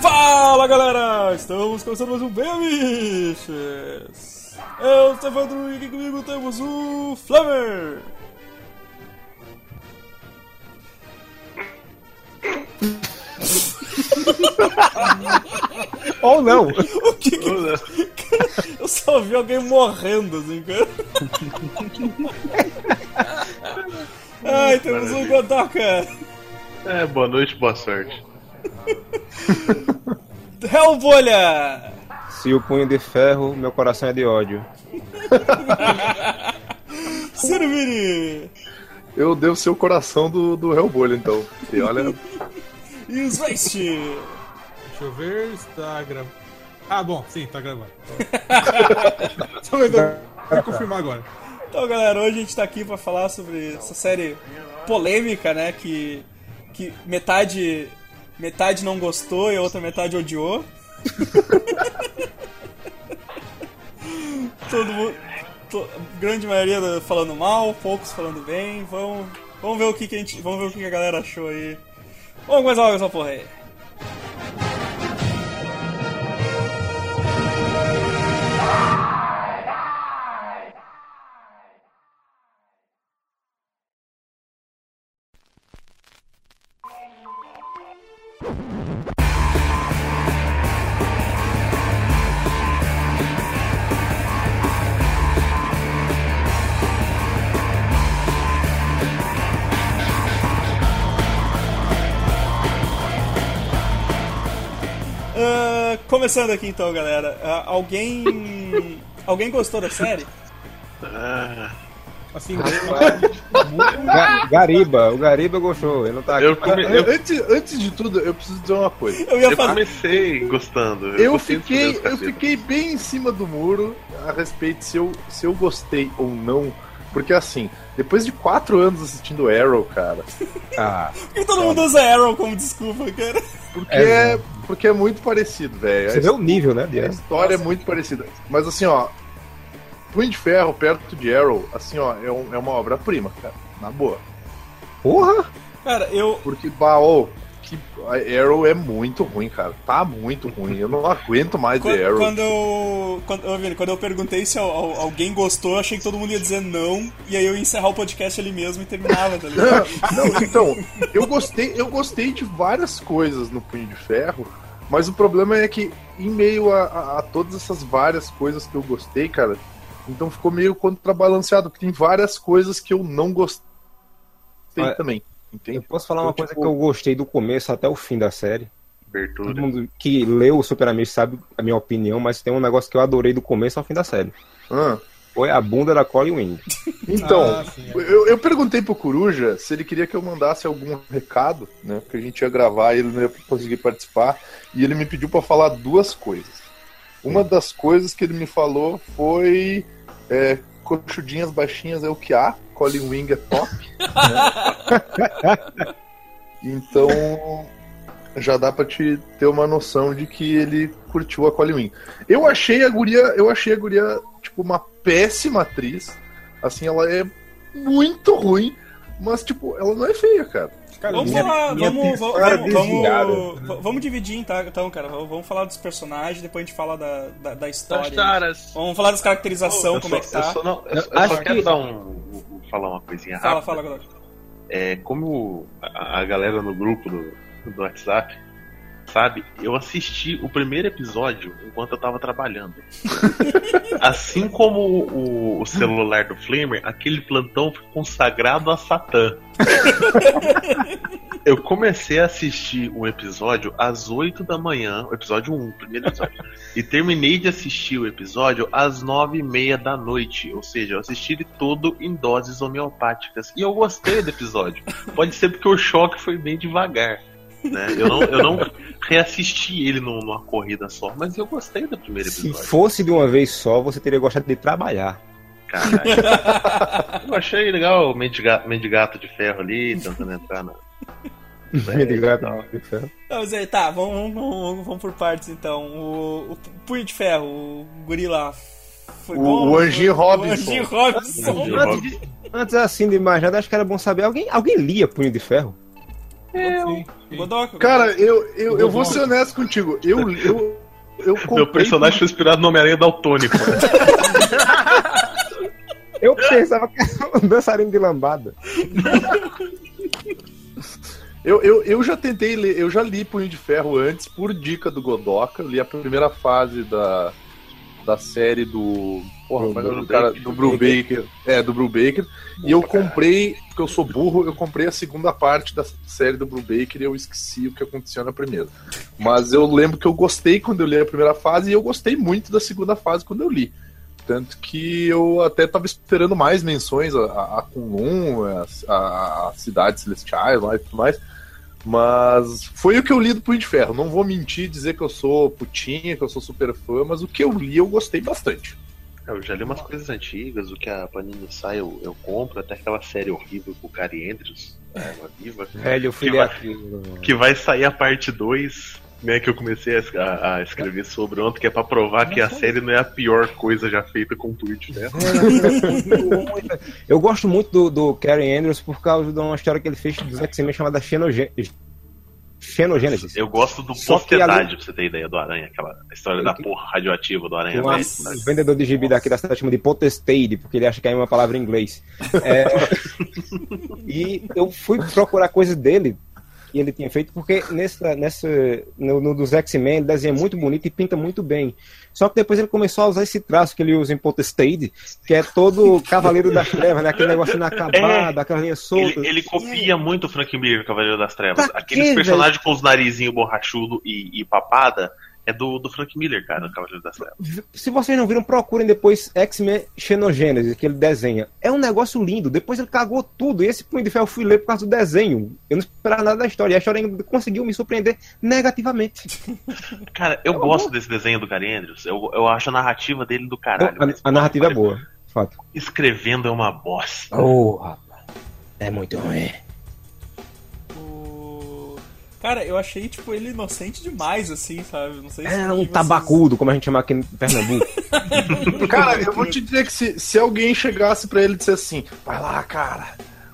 Fala galera! Estamos começando mais um Bem Amiches! Eu sou o Evandro e aqui comigo temos o Flamer! Ou não! O que que... Eu só vi alguém morrendo assim, cara. Ai, temos um Godoka! É, boa noite, boa sorte. Hellbolha! Se o punho de ferro, meu coração é de ódio. Servini! Eu devo ser o coração do, do Hellbolha, então. E olha, E os! Deixa eu ver, está gravando. Ah, bom, sim, tá gravando. Só Vou confirmar agora. Então, galera, hoje a gente tá aqui pra falar sobre essa série polêmica, né? Que, que metade, metade não gostou e a outra metade odiou. Todo mundo. to- grande maioria falando mal, poucos falando bem. Vamos, vamos ver o que, que a gente. Vamos ver o que, que a galera achou aí. Vamos começar logo essa porra aí. Ah, começando aqui então, galera. Ah, alguém. Alguém gostou da série? Ah, Assim, Ga- Gariba, o Gariba gostou, ele não tá aqui. eu, come- eu, antes, antes de tudo, eu preciso dizer uma coisa. Eu ia eu fazer. comecei gostando. Eu dos fiquei, eu fiquei bem em cima do muro a respeito se eu, se eu gostei ou não. Porque assim, depois de quatro anos assistindo Arrow, cara, Ah, Por que todo mundo usa Arrow como desculpa, cara? porque É, é, porque é muito parecido, velho. você vê o nível, né, A Diego? história é muito parecida. Mas assim, ó, Punho de Ferro perto de Arrow, assim, ó, é, um- é uma obra-prima, cara. Na boa. Porra! Cara, eu. Porque, bah, ô, que a Arrow é muito ruim, cara. Tá muito ruim. Eu não aguento mais Quando, Arrow. quando eu. Quando, Vini, quando eu perguntei se al- al- alguém gostou, eu achei que todo mundo ia dizer não, e aí eu ia encerrar o podcast ali mesmo e terminava, tá ligado? Não, então, eu gostei, eu gostei de várias coisas no Punho de Ferro, mas o problema é que, em meio a, a- a todas essas várias coisas que eu gostei, cara, então ficou meio contrabalanceado, porque tem várias coisas que eu não gostei Olha, Eu posso falar uma Então, coisa tipo- que eu gostei do começo até o fim da série. Abertura. Todo mundo que leu o Super Amigo sabe a minha opinião, mas tem um negócio que eu adorei do começo ao fim da série. Ah, Foi a bunda da Colin Wing. Então, Ah, sim, é. eu, eu perguntei pro Coruja se ele queria que eu mandasse algum recado, né? Porque a gente ia gravar e ele não ia conseguir participar. E ele me pediu pra falar duas coisas. Uma das coisas que ele me falou foi é, coxudinhas baixinhas é o que há, Colin Wing é top. né? Então já dá pra te ter uma noção de que ele curtiu a Colin Wing. Eu achei a guria, eu achei a guria tipo uma péssima atriz. Assim, ela é muito ruim, mas tipo, ela não é feia, cara. Cara, Vamos minha- falar. minha Vamos, vamos, vamos, vamos, vamos dividir então, então, cara. Vamos falar dos personagens, depois a gente fala da, da, da história. Das taras. Vamos falar das caracterização, Eu como é só- que Eu tá. só, não, eu, Eu só- eu acho só quero que- dar um, falar uma coisinha Fala, rápida. fala, Godoka. É, como a, a galera no grupo do, do WhatsApp sabe, eu assisti o primeiro episódio enquanto eu tava trabalhando. assim como o, o celular do Flamer, aquele plantão foi consagrado a Satã. eu comecei a assistir um episódio às 8 da manhã, o episódio 1, o primeiro episódio. e terminei de assistir o episódio às 9 e meia da noite. Ou seja, eu assisti ele todo em doses homeopáticas. E eu gostei do episódio. Pode ser porque o choque foi bem devagar. Né? Eu, não, eu não reassisti ele num- numa corrida só, mas eu gostei do primeiro Se episódio. fosse de uma vez só, você teria gostado de trabalhar. Caralho. Eu achei legal o mendiga- mendigato de ferro ali, tentando entrar na. Mendigato não. de ferro. Não, aí, tá, vamos, vamos, vamos por partes então. O, o Punho de Ferro, o gorila. Foi O- bom? o O Robinson. Anjinho Robinson. Anjinho Antes Antes assim de mais nada, acho que era bom saber. Alguém, alguém lia Punho de Ferro? Godoka. Cara, eu, eu, eu vou ser honesto contigo. Eu, eu, eu comprei. Meu personagem foi inspirado no Homem-Aranha Daltônico. Eu pensava que era um dançarino de lambada. Eu, eu, eu já tentei ler, eu já li Punho de Ferro antes, por dica do Godoka. Eu li a primeira fase da, da série do. Porra, como é é do cara? Do Brubaker. É, do Brubaker. E eu comprei, porque eu sou burro, eu comprei a segunda parte da série do Brubaker e eu esqueci o que aconteceu na primeira. Mas eu lembro que eu gostei quando eu li a primeira fase e eu gostei muito da segunda fase quando eu li. Tanto que eu até tava esperando mais menções a, a, a Kunlun, a, a, a Cidades Celestiais lá e tudo mais. Mas foi o que eu li do Punho de Ferro. Não vou mentir, dizer que eu sou putinha, que eu sou super fã, mas o que eu li eu gostei bastante. Eu já li umas coisas antigas, o que a Panini sai eu, eu compro, até aquela série horrível com o Gary Andrews, é, uma viva. Velho, eu fui Que ler vai- aquilo. Que vai sair a parte 2, né, que eu comecei a, a- escrever sobre ontem, que é pra provar que a série não é a pior coisa já feita com Twitch, né? Eu gosto muito do, do Karen Andrews por causa de uma história que ele fez dos X-Men chamada Xenogê- Xenogênesis. Eu gosto do Postedade, ali- pra você ter ideia do Aranha, aquela história da porra radioativa do Aranha. Um velho, um né? vendedor de gibi daqui da cidade chama de potestate, porque ele acha que é uma palavra em inglês. É, e eu fui procurar coisas dele que ele tinha feito, porque nessa, nessa, no, no dos X-Men ele desenha muito bonito e pinta muito bem. Só que depois ele começou a usar esse traço que ele usa em Potestate, que é todo Cavaleiro das Trevas, né? aquele negócio inacabado, aquela linha solta. Ele, ele copia muito o Frank Miller, Cavaleiro das Trevas. Pra Aqueles personagens com os narizinhos borrachudo e, e papada é do, do Frank Miller, cara, no Cavaleiro das Trevas. Se vocês não viram, procurem depois X-Men Xenogênesis, que ele desenha. É um negócio lindo. Depois ele cagou tudo. E esse Punho de Ferro eu fui ler por causa do desenho. Eu não esperava nada da história. E a história ainda conseguiu me surpreender negativamente. Cara, eu É gosto desse desenho do Gary Andrews. Eu, eu acho a narrativa dele do caralho. a, a narrativa é boa, de fato. Escrevendo é uma bosta. Oh, rapaz. É muito ruim. Cara, eu achei, tipo, ele inocente demais, assim, sabe? Não sei se É um vocês- tabacudo, como a gente chama aqui em Pernambuco. Cara, eu vou te dizer que se, se alguém chegasse pra ele e dissesse assim: vai lá, cara,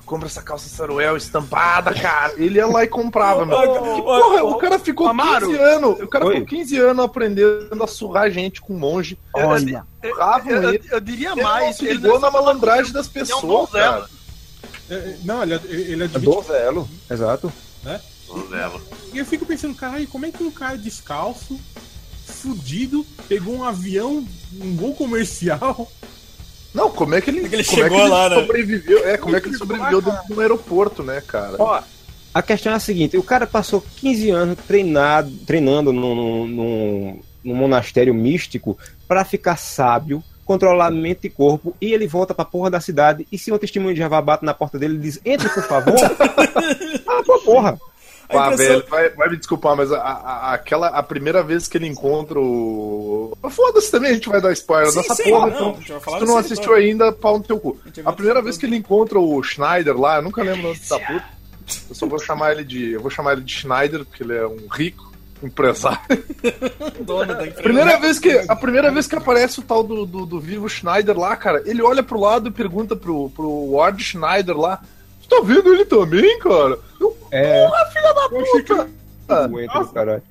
compra essa calça Saruel estampada, cara. Ele ia lá e comprava, meu. Ô, ô, Porra, ô, o cara ficou Amaro. 15 anos. O cara Oi. ficou 15 anos aprendendo a surrar gente com monge. Olha. Surravam Eu, eu, ele. eu diria Ele mais. ele ligou na malandragem das Ele é um pessoas, cara. É, é, Não, ele, ele É admite. Donzelo, exato. Donzela. E eu fico pensando, caralho, como é que um cara descalço, fudido, pegou um avião, um voo comercial? Não, como é que ele, que ele como é chegou que ele lá, né? sobreviveu? É, como é que ele sobreviveu dentro de um aeroporto, né, cara? Ó, a questão é a seguinte: o cara passou 15 anos treinado, treinando num, num, num- num monastério místico pra ficar sábio, controlar mente e corpo, e ele volta pra porra da cidade. E se um testemunho de Jeová bate na porta dele e diz: Entre, por favor, ah, porra. Pá, impressão- velho, vai, vai me desculpar, mas a, a- aquela a primeira vez que ele encontra o. Foda-se também, a gente vai dar spoiler Sim, dessa sim, porra. não, então, se tu não assistiu ainda, pau no teu cu. A primeira vez que ele encontra o Schneider lá, eu nunca lembro o nome da puta. Eu só vou chamar ele de. Eu vou chamar ele de Schneider, porque ele é um rico empresário. dono da empresa. Primeira vez que, a primeira vez que aparece o tal do, do, do vivo Schneider lá, cara, ele olha pro lado e pergunta pro, pro Ward Schneider lá: tá vendo ele também, cara? Eu, É, Porra, filha da puta! doente do caralho.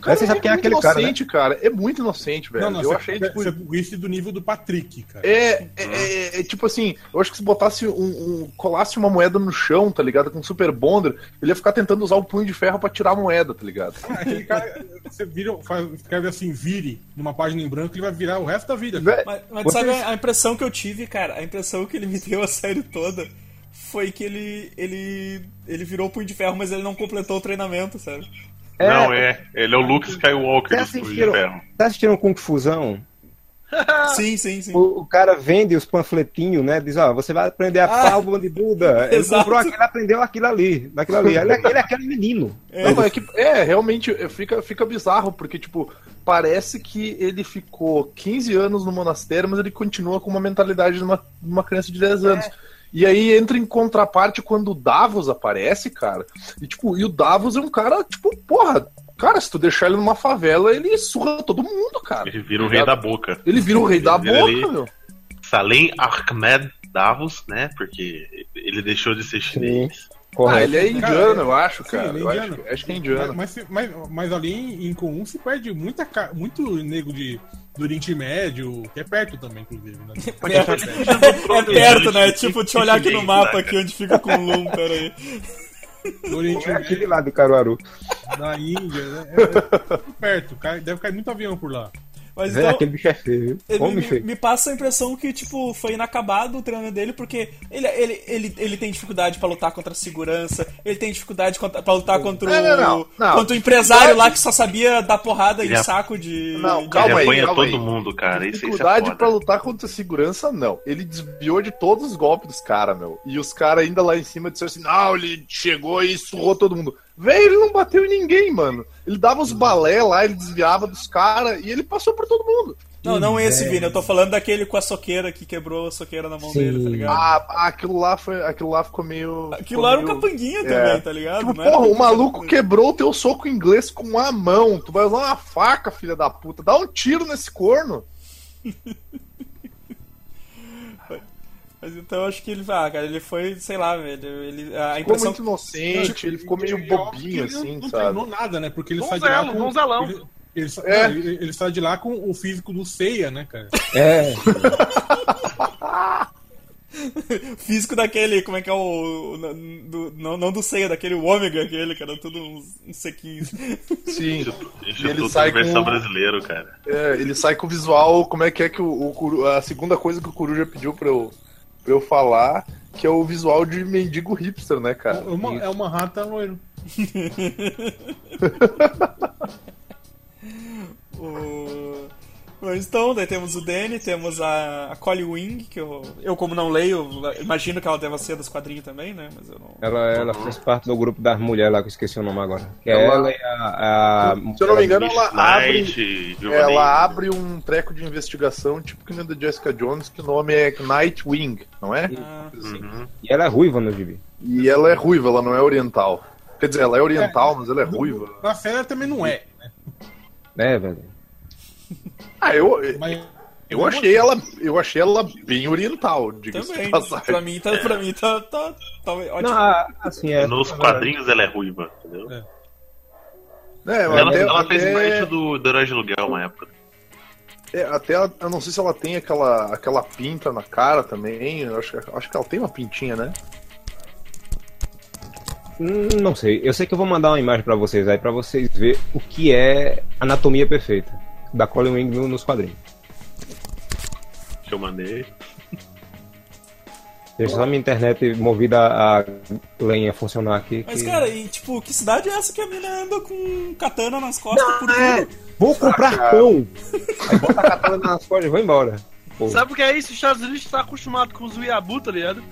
Cara, Você sabe quem é muito aquele cara, né? inocente, cara, É muito inocente, velho. não, não, eu você, achei, você, tipo. você é burrice do nível do Patrick, cara. É, é, é, é, tipo assim, eu acho que se botasse um, um- colasse uma moeda no chão, tá ligado? Com um super bonder, ele ia ficar tentando usar o punho de ferro pra tirar a moeda, tá ligado? Aquele cara, você vira, faz, escreve assim, vire, numa página em branco, ele vai virar o resto da vida. Mas, mas sabe a impressão que eu tive, cara? A impressão que ele me deu a série toda foi que ele ele ele virou o punho de ferro, mas ele não completou o treinamento, sabe? Não, é. Ele é o Luke Skywalker do Punho de Ferro. tá assistindo Kung Fusão? Sim, sim, sim. O, o cara vende os panfletinhos, né? Diz, ó, você vai aprender a Ah, pálvula de Buda. Ele exato. comprou aquilo, aprendeu aquilo ali, daquilo ali. Ele, é- ele é aquele menino. Não, mas é, que, é, realmente é, fica, fica bizarro, porque, tipo, parece que ele ficou 15 anos no monastério, mas ele continua com uma mentalidade de uma, de uma criança de 10 anos. E aí entra em contraparte quando o Davos aparece, cara. E, tipo, e o Davos é um cara, tipo, porra, cara, se tu deixar ele numa favela, ele surra todo mundo, cara. Ele vira o rei da boca. Ele vira o rei da Ele boca, ali. meu. Salem Ahmed Davos, né? Porque ele deixou de ser chinês. Ah, Correto. ele é indiano, eu acho, Sim, cara. ele é eu indiano. acho, acho que é indiano. Mas, mas, mas ali em, em comum se perde muita, muito nego de, do Oriente Médio, que é perto também, inclusive. Né? É perto, né? Tipo, deixa eu olhar aqui no mapa aqui onde fica com o Lum, pera aí. Do Oriente É aquele lá do Caruaru. da Índia, né? É, é muito perto, deve cair muito avião por lá. Mas É, então, aquele bicho é feio, Homem me, feio. me passa a impressão que, tipo, foi inacabado o treino dele, porque ele, ele, ele, ele tem dificuldade pra lutar contra a segurança, ele tem dificuldade contra, pra lutar contra o, Não, não, não, contra o empresário lá que só sabia dar porrada Ele em é- saco de. Não, de- calma ele aí, calma todo aí. mundo, cara. Isso, isso é Dificuldade foda. pra lutar contra a segurança, não. Ele desviou de todos os golpes dos caras, meu. E os caras ainda lá em cima disseram assim: não, ele chegou e surrou todo mundo. Véi, ele não bateu em ninguém, mano. Ele dava os balé lá, ele desviava dos caras e ele passou por todo mundo. Não, não esse, Vini. Eu tô falando daquele com a soqueira que quebrou a soqueira na mão Sim. dele, tá ligado? Ah, aquilo lá foi. Aquilo lá ficou meio. Aquilo ficou lá era um meio- capanguinha É. também, tá ligado? Tipo, porra, o maluco quebrou o teu soco inglês com a mão. Tu vai usar uma faca, filha da puta. Dá um tiro nesse corno. Mas então eu acho que ele vai, ah, cara, ele foi, sei lá, velho. Ele, a Ficou impressão. muito inocente, ele ficou meio E é bobinho, ele não- assim, não sabe? treinou nada, né? Porque ele sai de lá com... donzelão. Ele, ele, sa- É. não, ele, ele sai de lá com o físico do Seiya, né, cara? É, físico daquele, como é que é o. do- não, não do Seiya, daquele Ômega, aquele, cara, tudo uns, uns sequinhos. Sim. Instituto ele sai Universal com- Brasileiro, cara. É, ele sai com o visual, como é que é que o, o Coru- a segunda coisa que o Coruja pediu pra eu, eu falar, que é o visual de mendigo hipster, né, É cara? uma, é uma rata loiro. O... Mas então, daí temos o Danny, temos a, a Collie Wing, que eu, eu, como não leio, imagino que ela deva ser dos quadrinhos também, né? Mas eu não. ela, ela faz parte do grupo das mulheres lá, que eu esqueci o nome agora. Que é Ela- ela e a. a Se eu não me engano, ela abre, ela abre um treco de investigação, tipo que nem da Jessica Jones, que o nome é Nightwing, não é? Ah, Uhum. E ela é ruiva no gibi. E ela é ruiva, ela não é oriental. Quer dizer, ela é oriental, mas ela é ruiva. Na série ela também não é. É, velho. Ah, eu, Mas eu achei ela, eu achei ela bem oriental, diga-se de passagem. Pra mim, tá, pra mim tá, tá, tá ótimo. Não, assim, é. Nos quadrinhos ela é ruiva, entendeu? É. É, Ela, até, ela fez até- parte do, do Herói de Aluguel uma época. É, até ela- eu não sei se ela tem aquela, aquela pinta na cara também. Eu acho, que- acho que ela tem uma pintinha, né? Não sei. Eu sei que eu vou mandar uma imagem pra vocês aí, pra vocês verem o que é anatomia perfeita da Colin Wing no- nos quadrinhos. Que eu mandei. Deixa só minha internet movida a lenha funcionar aqui. Mas, que- cara, e tipo, que cidade é essa que a mina anda com katana nas costas por É, vou comprar pão! Aí bota a katana nas costas e vou embora. Pô, Sabe o que é isso? Os Estados Unidos tá acostumado com os Uiabu, tá ligado?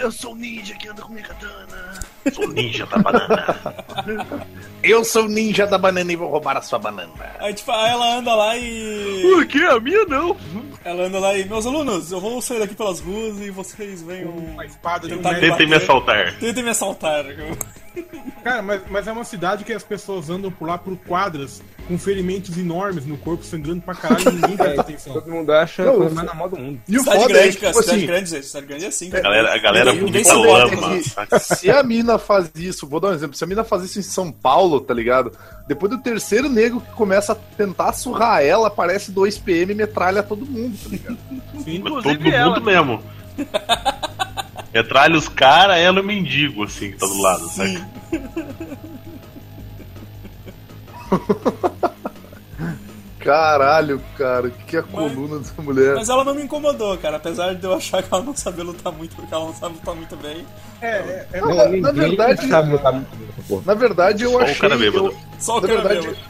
Eu, sou um ninja que anda com minha katana. Sou ninja da banana. Eu sou ninja da banana e vou roubar a sua banana. Aí, tipo, aí ela anda lá e. O que? A minha não. Ela anda lá e. Meus alunos, eu vou sair daqui pelas ruas e vocês venham. uma espada de um. Tentem me assaltar. Tentem me assaltar. Cara, mas, mas é uma cidade que as pessoas andam por lá por quadras com ferimentos enormes no corpo, sangrando pra caralho e ninguém presta atenção. todo mundo acha Não, a coisa mais normal do mundo. E o Cidade foda é grande, que, cara. tipo Cidade assim, grande, cidade grande é assim, A cara. galera, a galera Ninguém ninguém se a mina faz isso, vou dar um exemplo, se a mina faz isso em São Paulo, tá ligado? Depois do terceiro nego que começa a tentar surrar ela, aparece 2 PM e metralha todo mundo, tá ligado? Sim. Todo ela. mundo mesmo. Metralha os caras, ela e o mendigo, assim, que tá do lado, Sim. saca? Caralho, cara, o que é a coluna dessa mulher? Mas ela não me incomodou, cara. Apesar de eu achar que ela não sabe lutar muito, porque ela não sabe lutar muito bem. É, é, é, Não, Não, na- na verdade- sabe lutar muito bem nessa porra. Na verdade, eu Só o achei. cara bêbado. eu- Só o cara verdade, mesmo.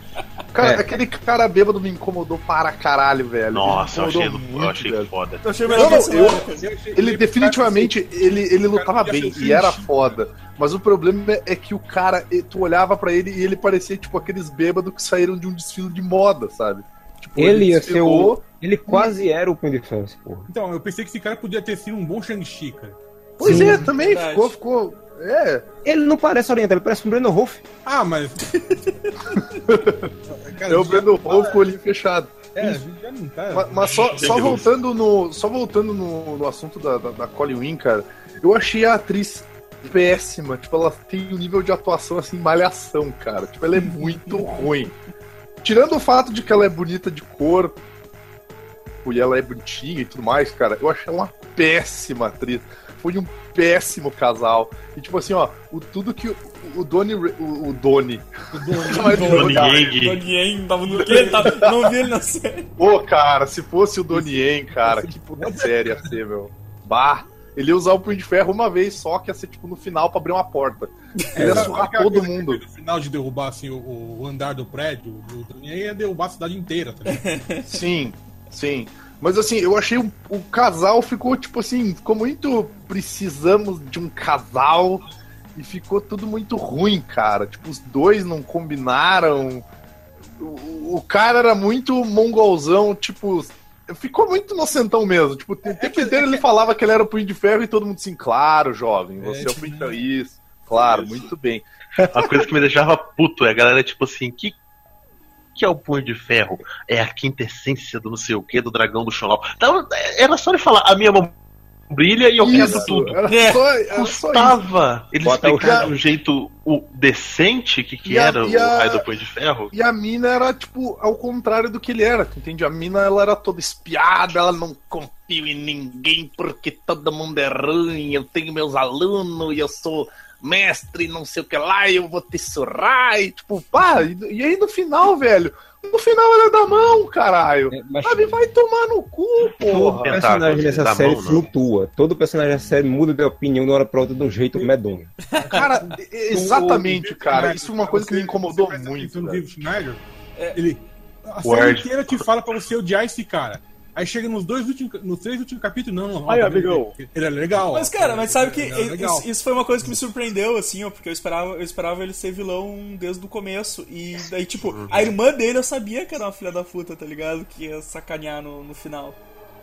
cara, É. aquele cara bêbado me incomodou para caralho, velho. Nossa, eu achei, incomodou eu muito, achei velho. foda. Eu achei Não, melhor não, personagem, eu- cara. eu Ele definitivamente, ele, ele lutava bem e era foda. Mas o problema é- que o cara, tu olhava pra ele e ele parecia tipo aqueles bêbados que saíram de um desfile de moda, sabe? Tipo, Ele ia ser o. Ele quase era o Punho de Ferro, esse porra. Então, eu pensei que esse cara podia ter sido um bom Shang-Chi, cara. Pois Sim. é, também Verdade. ficou, ficou. É, Ele não parece oriental, ele parece um Brandon Rolf. Ah, mas. Cara, é o já- Brandon Rolf com o olhinho fechado. É, já não tá. Mas, mas só, só voltando no, só voltando no, no assunto da, da, da Colin Wing, cara, eu achei a atriz péssima. Tipo, ela tem um nível de atuação assim, malhação, cara. Tipo, ela é muito ruim. Tirando o fato de que ela é bonita de cor, e ela é bonitinha e tudo mais, cara, eu achei ela uma péssima atriz. Foi um péssimo casal. E tipo assim, ó, o, tudo que o, o Doni. O, o Doni. Mas Donnie cara, Yang. Donnie Yen tava no quê? Tava- não vi ele na série. Pô, cara, se fosse o Donnie cara, que puta série ia ser, meu. Bah, ele ia usar o punho de ferro uma vez só, que ia ser tipo no final pra abrir uma porta. Ele ia surrar todo mundo. No final de derrubar assim, o, o andar do prédio, o Trunhei ia derrubar a cidade inteira, tá ligado? Sim, sim. Mas assim, eu achei o, o casal ficou tipo assim, ficou muito. Precisamos de um casal. E ficou tudo muito ruim, cara. Tipo, os dois não combinaram. O, o cara era muito mongolzão, tipo. Ficou muito inocentão mesmo. Tipo, o tempo inteiro ele falava que ele era o punho de ferro e todo mundo assim, claro, jovem, você é, o punho de ferro. Isso, claro, muito bem. Uma coisa que me deixava puto é a galera, tipo assim, que. Que é o punho de ferro? É a quinta essência do não sei o que, do dragão do Xonal. Então, era só ele falar, a minha mão brilha e eu quero Isso, tudo. Era É. só, era. Custava ele explicar de um jeito o decente que, que a- era o a- raio do punho de ferro. E a mina era, tipo, ao contrário do que ele era, tu entende? A mina, ela era toda espiada, ela não confio em ninguém porque todo mundo é ruim, eu tenho meus alunos e eu sou mestre, não sei o que lá, e eu vou te surrar, e tipo, pá, e, e aí no final, velho, no final ela é da mão, caralho. É, mas- Sabe, vai tomar no cu, Todo porra. personagem Tentáculos, nessa da série mão, não. flutua. Todo personagem dessa série muda de opinião de uma hora pra outra de um jeito medonho. Cara, exatamente, cara, isso é uma coisa que me incomodou muito. no Schneider, ele. A O série inteira te fala pra você odiar esse cara. Aí chega nos dois últimos, nos três últimos capítulos, não, não. Aí, ó, amigão. Ele é legal. Mas, cara, mas sabe que Ele é legal. isso, isso foi uma coisa que me surpreendeu, assim, ó, porque eu esperava, eu esperava ele ser vilão desde o começo. E daí, tipo, a irmã dele eu sabia que era uma filha da puta, tá ligado? Que ia sacanear no, no final.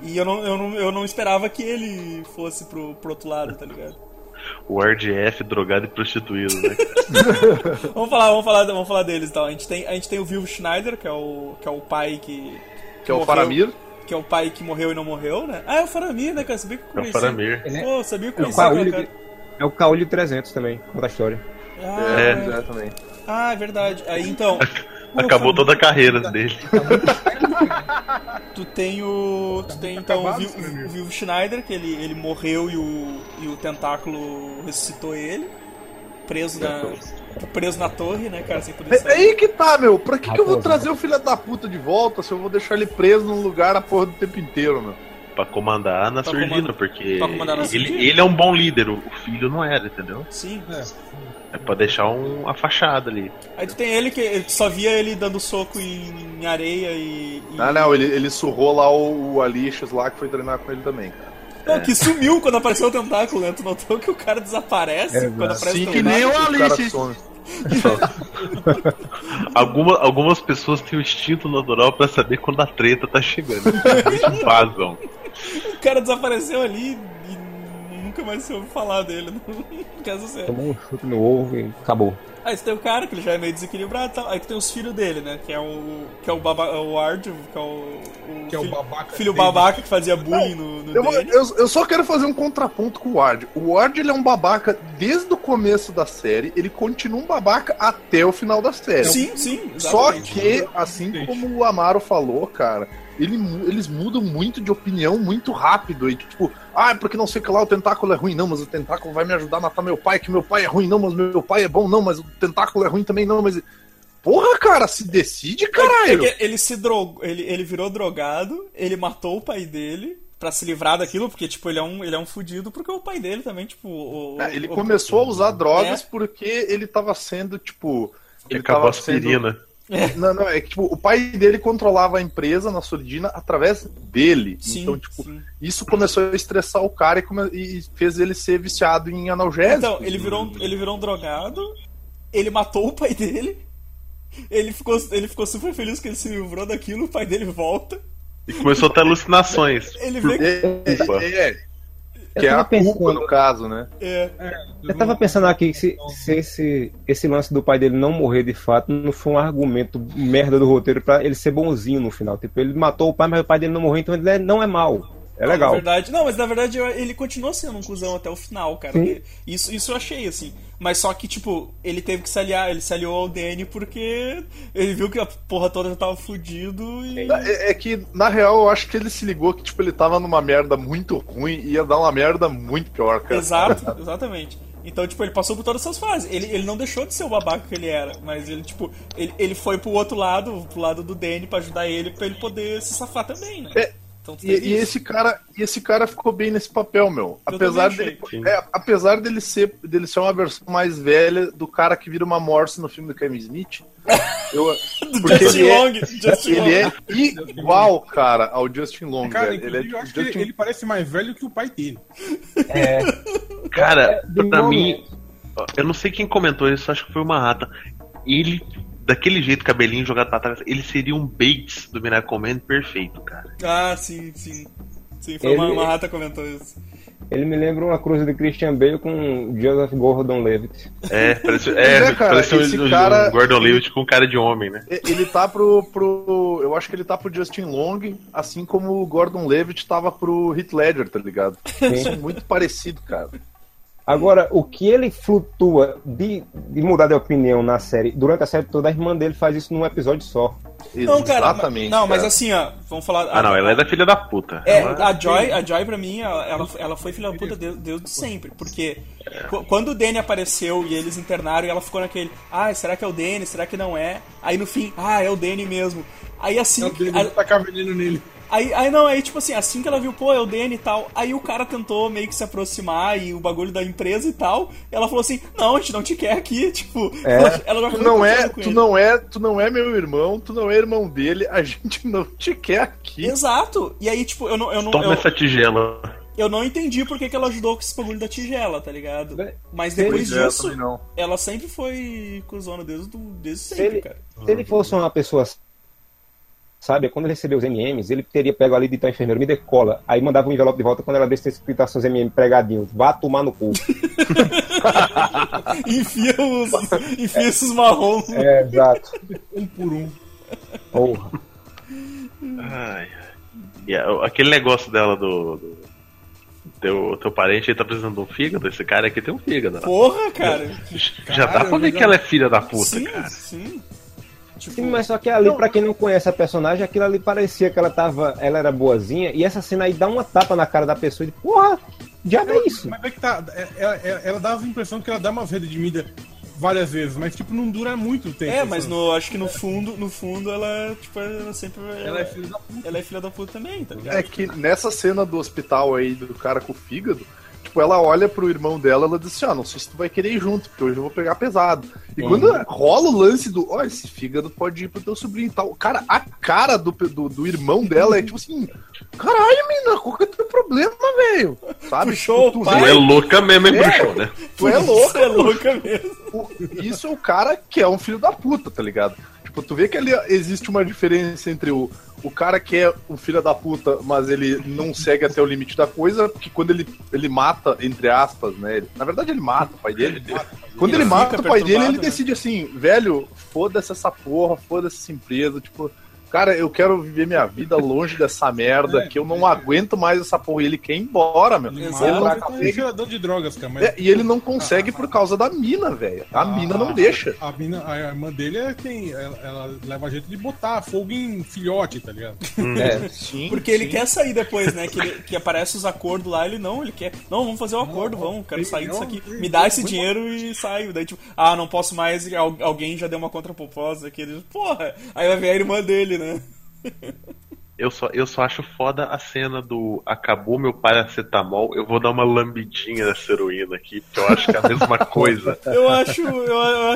E eu não, eu, não, eu não esperava que ele fosse pro, pro outro lado, tá ligado? O RDF drogado e prostituído, né? Vamos falar, vamos falar, vamos falar deles então. A gente tem, a gente tem o Vivo Schneider, que é o, que é o pai que. Que é o Faramir. Que é o pai que morreu e não morreu, né? Ah, é o Faramir, né, cara? Sabia que eu É o. Faramir. Pô, sabia que É o Caolho, cara. é o Caolho 300 também, conta a história. Ah, É. É, também. ah, é verdade. Aí então. Acabou toda a carreira dele. Tu tem o. Tu tem então o Vivo Schneider, que ele, ele morreu e o, e o tentáculo ressuscitou ele. Preso na. Preso na torre, né, cara, sem poder É, é sair. aí que tá, meu. Pra que, que eu vou trazer o filho da puta de volta se eu vou deixar ele preso num lugar a porra do tempo inteiro, meu? Pra comandar na Pra surdina, porque comandar na ele, ele é um bom líder, o filho não era, entendeu? Sim. É. É pra deixar um, a fachada ali. Aí tu tem ele que tu só via ele dando soco em, em areia e. e- Ah, não, ele, ele surrou lá o, o Alixas lá que foi treinar com ele também, cara. Não, que sumiu quando apareceu o tentáculo, né? Tu notou que o cara desaparece É, quando aparece Sim, o que tentáculo? nem o Alice. Alguma, algumas pessoas têm o instinto natural pra saber quando a treta tá chegando. Eles vazam. O cara desapareceu ali e nunca mais se ouviu falar dele. Não quer dizer. Tomou um chute no ovo e acabou. Aí você tem o cara que ele já é meio desequilibrado e tal. Aí tu tem os filhos dele, né? Que é o. Que é o, baba, o Ard, que é o. o Que é o filho, babaca. filho dele. babaca que fazia bullying no, no Eu, eu, eu só quero fazer um contraponto com o Ward. O Ward ele é um babaca desde o começo da série, ele continua um babaca até o final da série. Sim, sim. Só exatamente. que, assim como o Amaro falou, cara, ele eles mudam muito de opinião muito rápido. E tipo, ah, porque não sei o que lá, o tentáculo é ruim, não, mas o tentáculo vai me ajudar a matar meu pai, que meu pai é ruim, não, mas meu pai é bom, não, mas o tentáculo é ruim também, não, mas. Porra, cara, se decide, É caralho! que ele se drogou, ele, ele virou drogado, ele matou o pai dele pra se livrar daquilo, porque, tipo, ele é um, ele é um fudido, porque o pai dele também, tipo. O, É, ele o- começou a usar drogas É. porque ele tava sendo, tipo. E Ele acabou a tava sendo. Não, não, é que tipo, o pai dele controlava a empresa na surdina através dele. Sim, então, tipo, sim. isso começou a estressar o cara e, come- e fez ele ser viciado em analgésicos. Então, ele virou, um- ele virou um drogado, ele matou o pai dele, ele ficou, ele ficou super feliz que ele se livrou daquilo, o pai dele volta. E começou a ter alucinações. Ele vê que É, Opa. é, é. Que é a culpa pensando- no caso, né? É. Eu tava pensando aqui que se, se esse, esse lance do pai dele não morrer de fato não foi um argumento merda do roteiro pra ele ser bonzinho no final. Tipo, ele matou o pai, mas o pai dele não morreu, então ele é- não é mal. É Na legal. verdade, não, mas na verdade ele continua sendo um cuzão até o final, cara. Sim. Isso, isso eu achei, assim. Mas só que, tipo, ele teve que se aliar, ele se aliou ao Danny porque ele viu que a porra toda já tava fudido e. É, é que, na real, eu acho que ele se ligou que, tipo, ele tava numa merda muito ruim e ia dar uma merda muito pior, cara. Exato, exatamente. Então, tipo, ele passou por todas essas fases. Ele, ele não deixou de ser o babaca que ele era, mas ele, tipo, ele, ele foi pro outro lado, pro lado do Danny, pra ajudar ele, pra ele poder se safar também, né? É, Então, E, e esse cara, e esse cara ficou bem nesse papel, meu. Apesar também dele, é, apesar dele ser, dele ser uma versão mais velha do cara que vira uma Morse no filme do Kevin Smith. Eu, porque Justin ele é, Long, Justin Long. ele é igual, cara, ao Justin Long. Cara. Ele é eu acho que ele, Justin- ele parece mais velho que o pai dele. Cara, de pra mim, eu não sei quem comentou isso, acho que foi uma rata. Ele, daquele jeito, cabelinho jogado pra trás, ele seria um Bates do Miracle Man perfeito, cara. Ah, sim, sim. Sim, foi Ele- uma, uma rata comentou isso. Ele me lembra uma cruz de Christian Bale com Joseph Gordon-Levitt. É, parece, é, é, cara, parece um, esse um- cara- um Gordon Lewitt com cara de homem, né? Ele tá pro, pro. Eu acho que ele tá pro Justin Long, assim como o Gordon Levitt tava pro Heath Ledger, tá ligado? Eles são muito parecidos, cara. Agora, o que ele flutua de, de mudar de opinião na série, durante a série toda, a irmã dele faz isso num episódio só. Não, cara, Exatamente. não, mas cara. assim, ó, vamos falar. Ah, não, ela é da filha da puta. É, Ela- a Joy, a Joy pra mim, ela, ela, foi filha da puta desde, desde sempre. Porque qu- quando o Danny apareceu e eles internaram, e ela ficou naquele, ah, será que é o Danny? Será que não é? Aí no fim, ah, é o Danny mesmo. Aí assim. É o dele a- tacar veneno nele. Aí, aí não, aí tipo assim, assim que ela viu, pô, é o Danny e tal, aí o cara tentou meio que se aproximar e o bagulho da empresa e tal, e ela falou assim, não, a gente não te quer aqui, tipo, É. ela, ela Tu não é, tu ele. não é, tu não é meu irmão, tu não é irmão dele, a gente não te quer aqui. Exato, e aí tipo, eu não, eu não, Toma eu, essa tigela. eu não entendi por que, que ela ajudou com esse bagulho da tigela, tá ligado? Mas depois Pois é, disso, ela sempre foi cuzona desde, desde Se sempre, ele, cara. se ele fosse uma pessoa sabe, quando ele recebeu os MMs, ele teria pego ali de tal enfermeiro, me decola, aí mandava o envelope de volta quando ela desse escrito assim, os MM pregadinhos, vá tomar no cu. enfia os, enfia esses marrons. é, exato. Um por um. Porra. Ai, ai. E aquele negócio dela do. do teu, teu parente aí tá precisando de um fígado, esse cara aqui tem um fígado. né? Porra, cara. Já dá Caralho, pra ver legal. que ela é filha da puta, sim, cara. sim. Tipo, Sim, mas só que ali, pra quem não conhece a personagem, aquilo ali parecia que ela tava. Ela era boazinha, e essa cena aí dá uma tapa na cara da pessoa e porra, já é isso. Mas é que tá. é- é- é- ela dava a impressão que ela dá umas redimidas várias vezes, mas tipo, não dura muito tempo. É, mas sabe? no, acho que no fundo, no fundo ela, tipo, ela sempre. Ela é filha da puta. ela é filha da puta também, tá ligado? É que nessa cena do hospital aí do cara com o fígado, tipo, ela olha pro irmão dela ela diz assim, ó, não sei se tu vai querer ir junto, porque hoje eu vou pegar pesado. E quando rola o lance do, ó, esse fígado pode ir pro teu sobrinho e tal. Cara, a cara do, do, do irmão dela é tipo assim, caralho, mina, qual que é o teu problema, velho? Sabe? Puxou Tipo, o tu pai. Tu é louca mesmo, hein, É. bruxão, né? Tu é louco, é louca mesmo. o- isso é o cara que é um filho da puta, tá ligado? Tipo, tu vê que ali existe uma diferença entre o, o cara que é um filho da puta, mas ele não segue até o limite da coisa, porque quando ele, ele mata, entre aspas, né? ele- na verdade, ele mata o pai dele. Quando ele, Ele mata o pai dele, ele né? decide assim, velho, foda-se essa porra, foda-se essa empresa, tipo. Cara, eu quero viver minha vida longe dessa merda, É, que eu não aguento mais essa porra. E ele quer ir embora, meu. Ele Exato. Ele não é um cheirador de drogas, cara. Mas é, e ele não consegue por causa da mina, velho. A mina não deixa. A, mina, a irmã dele é quem. Ela, ela leva jeito de botar fogo em filhote, tá ligado? É. Sim. Porque ele quer sair depois, né? Que, ele- que aparece os acordos lá, ele não, ele quer. Não, vamos fazer o acordo, vamos, quero sair disso aqui. Me dá esse dinheiro e saio. Daí, tipo, ah, não posso mais, al- alguém já deu uma contraproposta aqui. Ele, porra, aí vai ver a irmã dele, né? Eu só, eu só acho foda a cena do acabou meu paracetamol, eu vou dar uma lambidinha nessa heroína aqui, porque eu acho que é a mesma coisa. Eu acho, eu,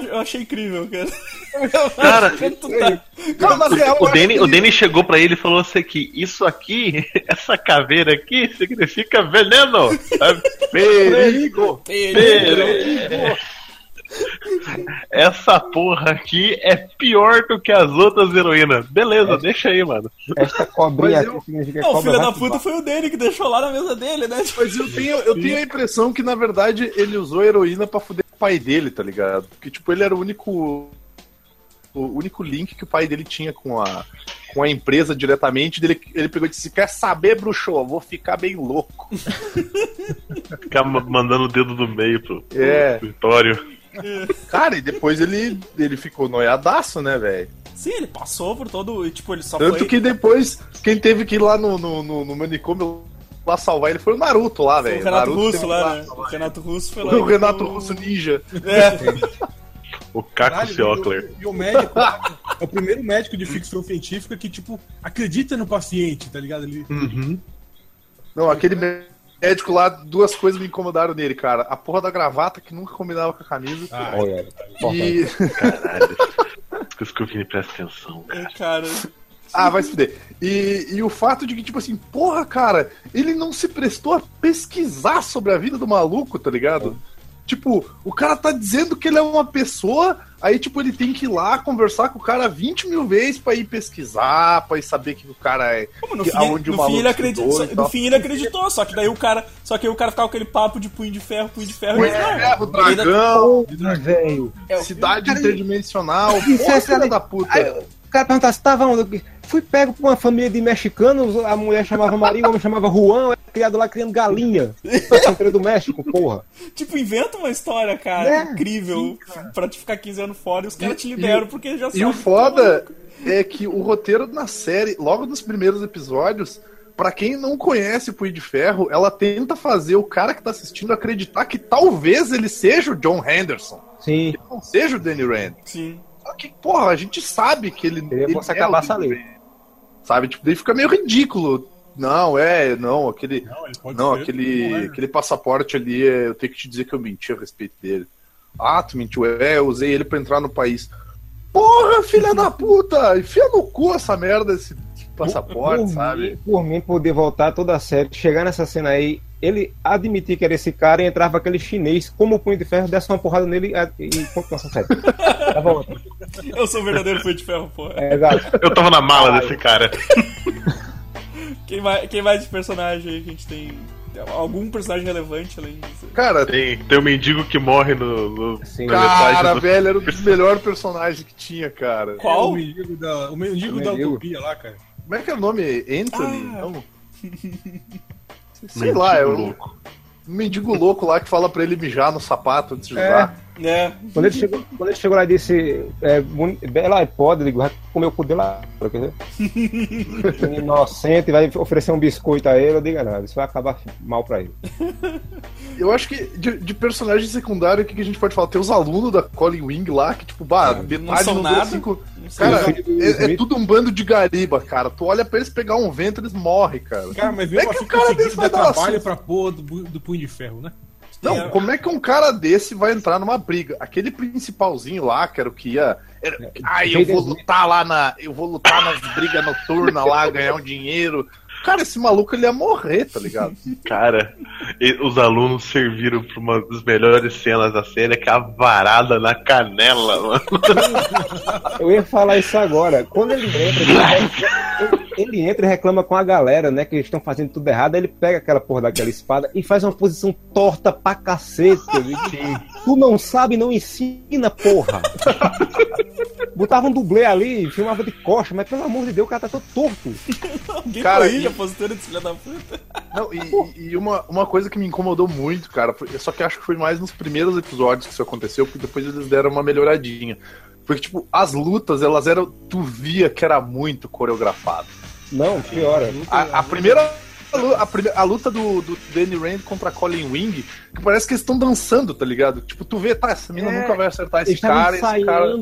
eu, achei incrível, cara. Cara, Tu tá- na real, o Danny, o que- Danny chegou pra ele e falou assim aqui, isso aqui, essa caveira aqui, significa veneno. sabe? Perigo! Perigo. Essa porra aqui é pior do que as outras heroínas. Beleza, É. deixa aí, mano. Esta cobrinha aqui eu- significa Não, o filho da puta foi o dele que deixou lá na mesa dele, né? Mas eu tenho, eu tenho a impressão que, na verdade, ele usou a heroína pra fuder o pai dele, tá ligado? Porque, tipo, ele era o único. O único link que o pai dele tinha com a, com a empresa diretamente. Ele, ele pegou e disse: Quer saber, bruxo? Eu Vou ficar bem louco. Ficar ma- mandando o dedo do meio pro, pro É. escritório. Cara, e depois ele, ele ficou noiadaço, né, velho? Sim, ele passou por todo. Tipo, ele só Tanto foi. que depois, quem teve que ir lá no, no, no, no manicômio lá salvar ele foi o Naruto lá, velho. o Renato Naruto Russo lá, né? O Renato Russo foi lá. O Renato o- Russo Ninja. É. O Caco Ciocler. E, o- e o médico é o primeiro médico de ficção científica que, tipo, acredita no paciente, tá ligado? Ele, Uhum. Não, aquele médico lá, duas coisas me incomodaram nele, cara. A porra da gravata que nunca combinava com a camisa. Ah, Olha, importante. e. Caralho. Que me presta atenção, cara. Cara. Ah, vai se fuder. E, e o fato de que, tipo assim, porra, cara, ele não se prestou a pesquisar sobre a vida do maluco, tá ligado? Tipo, o cara tá dizendo que ele é uma pessoa, aí, tipo, ele tem que ir lá conversar com o cara 20 mil vezes pra ir pesquisar, pra ir saber que o cara é. Como no que- fim, aonde o no maluco fim ele acreditou, e no fim ele acreditou, só que daí o cara, só que aí o cara ficava com aquele papo de punho de ferro, punho de ferro, Punho e de ferro, ele ainda- dragão, velho. é, cidade interdimensional, Isso é da puta. Aí, cara perguntasse, tava onde? Fui pego por uma família de mexicanos, a mulher chamava Maria, o homem chamava Juan, eu era criado lá criando galinha. Fronteira do México, porra. tipo, inventa uma história, cara, É, incrível, pra te ficar 15 anos fora e os caras E- te e liberam o- porque já E o sabem foda é que o roteiro na série, logo nos primeiros episódios, pra quem não conhece o Punho de Ferro, ela tenta fazer o cara que tá assistindo acreditar que talvez ele seja o John Henderson, Sim. que não seja o Danny Rand. Sim. Que, porra, a gente sabe que ele, Ele é acabar ali. Rand. Sabe, tipo, daí fica meio ridículo. Não, é, não, aquele, Não, ele pode não, aquele, é. aquele passaporte ali, é, eu tenho que te dizer que eu menti a respeito dele. Ah, tu mentiu, é, eu usei ele pra entrar no país. Porra, filha da puta! Enfia no cu essa merda, esse passaporte, por sabe? Mim, por mim, poder voltar toda a série, chegar nessa cena aí, ele admitir que era esse cara e entrava aquele chinês, como o punho de ferro, desse uma porrada nele e, e continuação série. Tava ótimo. Eu sou o verdadeiro punho de ferro, porra. É, exato. Eu tava na mala desse cara. Quem, mais, quem mais de personagem aí que a gente tem? Algum personagem relevante além disso? Cara, Tem, tem um mendigo que morre no, no Sim. na metade cara, do... velho, era dos melhores personagens que tinha, cara. É, Qual? o mendigo da, o mendigo O da mendigo. utopia lá, cara. Como é que é o nome? Anthony? Ah. Não. Sei Mendigo lá, é um louco. mendigo louco lá que fala pra ele mijar no sapato antes de jogar. É. Quando ele chegou, quando ele chegou lá e disse, é, boni- bela iPod, eu digo, vai comer o cu dele lá, quer dizer? Inocente, vai oferecer um biscoito a ele, eu digo nada, isso vai acabar mal pra ele. Eu acho que de, de personagem secundário, o que, que a gente pode falar? Tem os alunos da Colin Wing lá, que, tipo, bah, metade não são nada. cinco-. Cara, é, é tudo um bando de gariba, cara. Tu olha pra eles pegar um vento, eles morrem, cara. Cara, mas Como é que assim o cara desse vai dar trabalho assunto? pra porra do, do punho de ferro, né? Não, É. como é que um cara desse vai entrar numa briga? Aquele principalzinho lá, que era o que ia. Era, Ai, eu vou lutar lá na. Eu vou lutar nas brigas noturnas lá, ganhar um dinheiro. Cara, esse maluco ele ia morrer, tá ligado? Cara, e- os alunos serviram pra uma das melhores cenas da série, que é a varada na canela, mano. Eu ia falar isso agora. Quando ele entra, ele, ele entra e reclama com a galera, né? Que eles estão fazendo tudo errado. Aí ele pega aquela porra daquela espada e faz uma posição torta pra cacete. Digo, Tu não sabe, não ensina, porra. Botava um dublê ali, filmava de costa, mas pelo amor de Deus, o cara tá todo torto. Alguém Cara, corrige e- a postura desse filho da puta. Não, e, e uma, uma coisa que me incomodou muito, cara, foi- só que acho que foi mais nos primeiros episódios que isso aconteceu, porque depois eles deram uma melhoradinha. Porque, tipo, as lutas, elas eram. Tu via que era muito coreografado. Não, piora. A, a primeira. A, a luta do, do Danny Rand contra a Colin Wing, que parece que eles estão dançando, tá ligado? Tipo, tu vê, tá, essa mina É, nunca vai acertar esse cara, esse cara.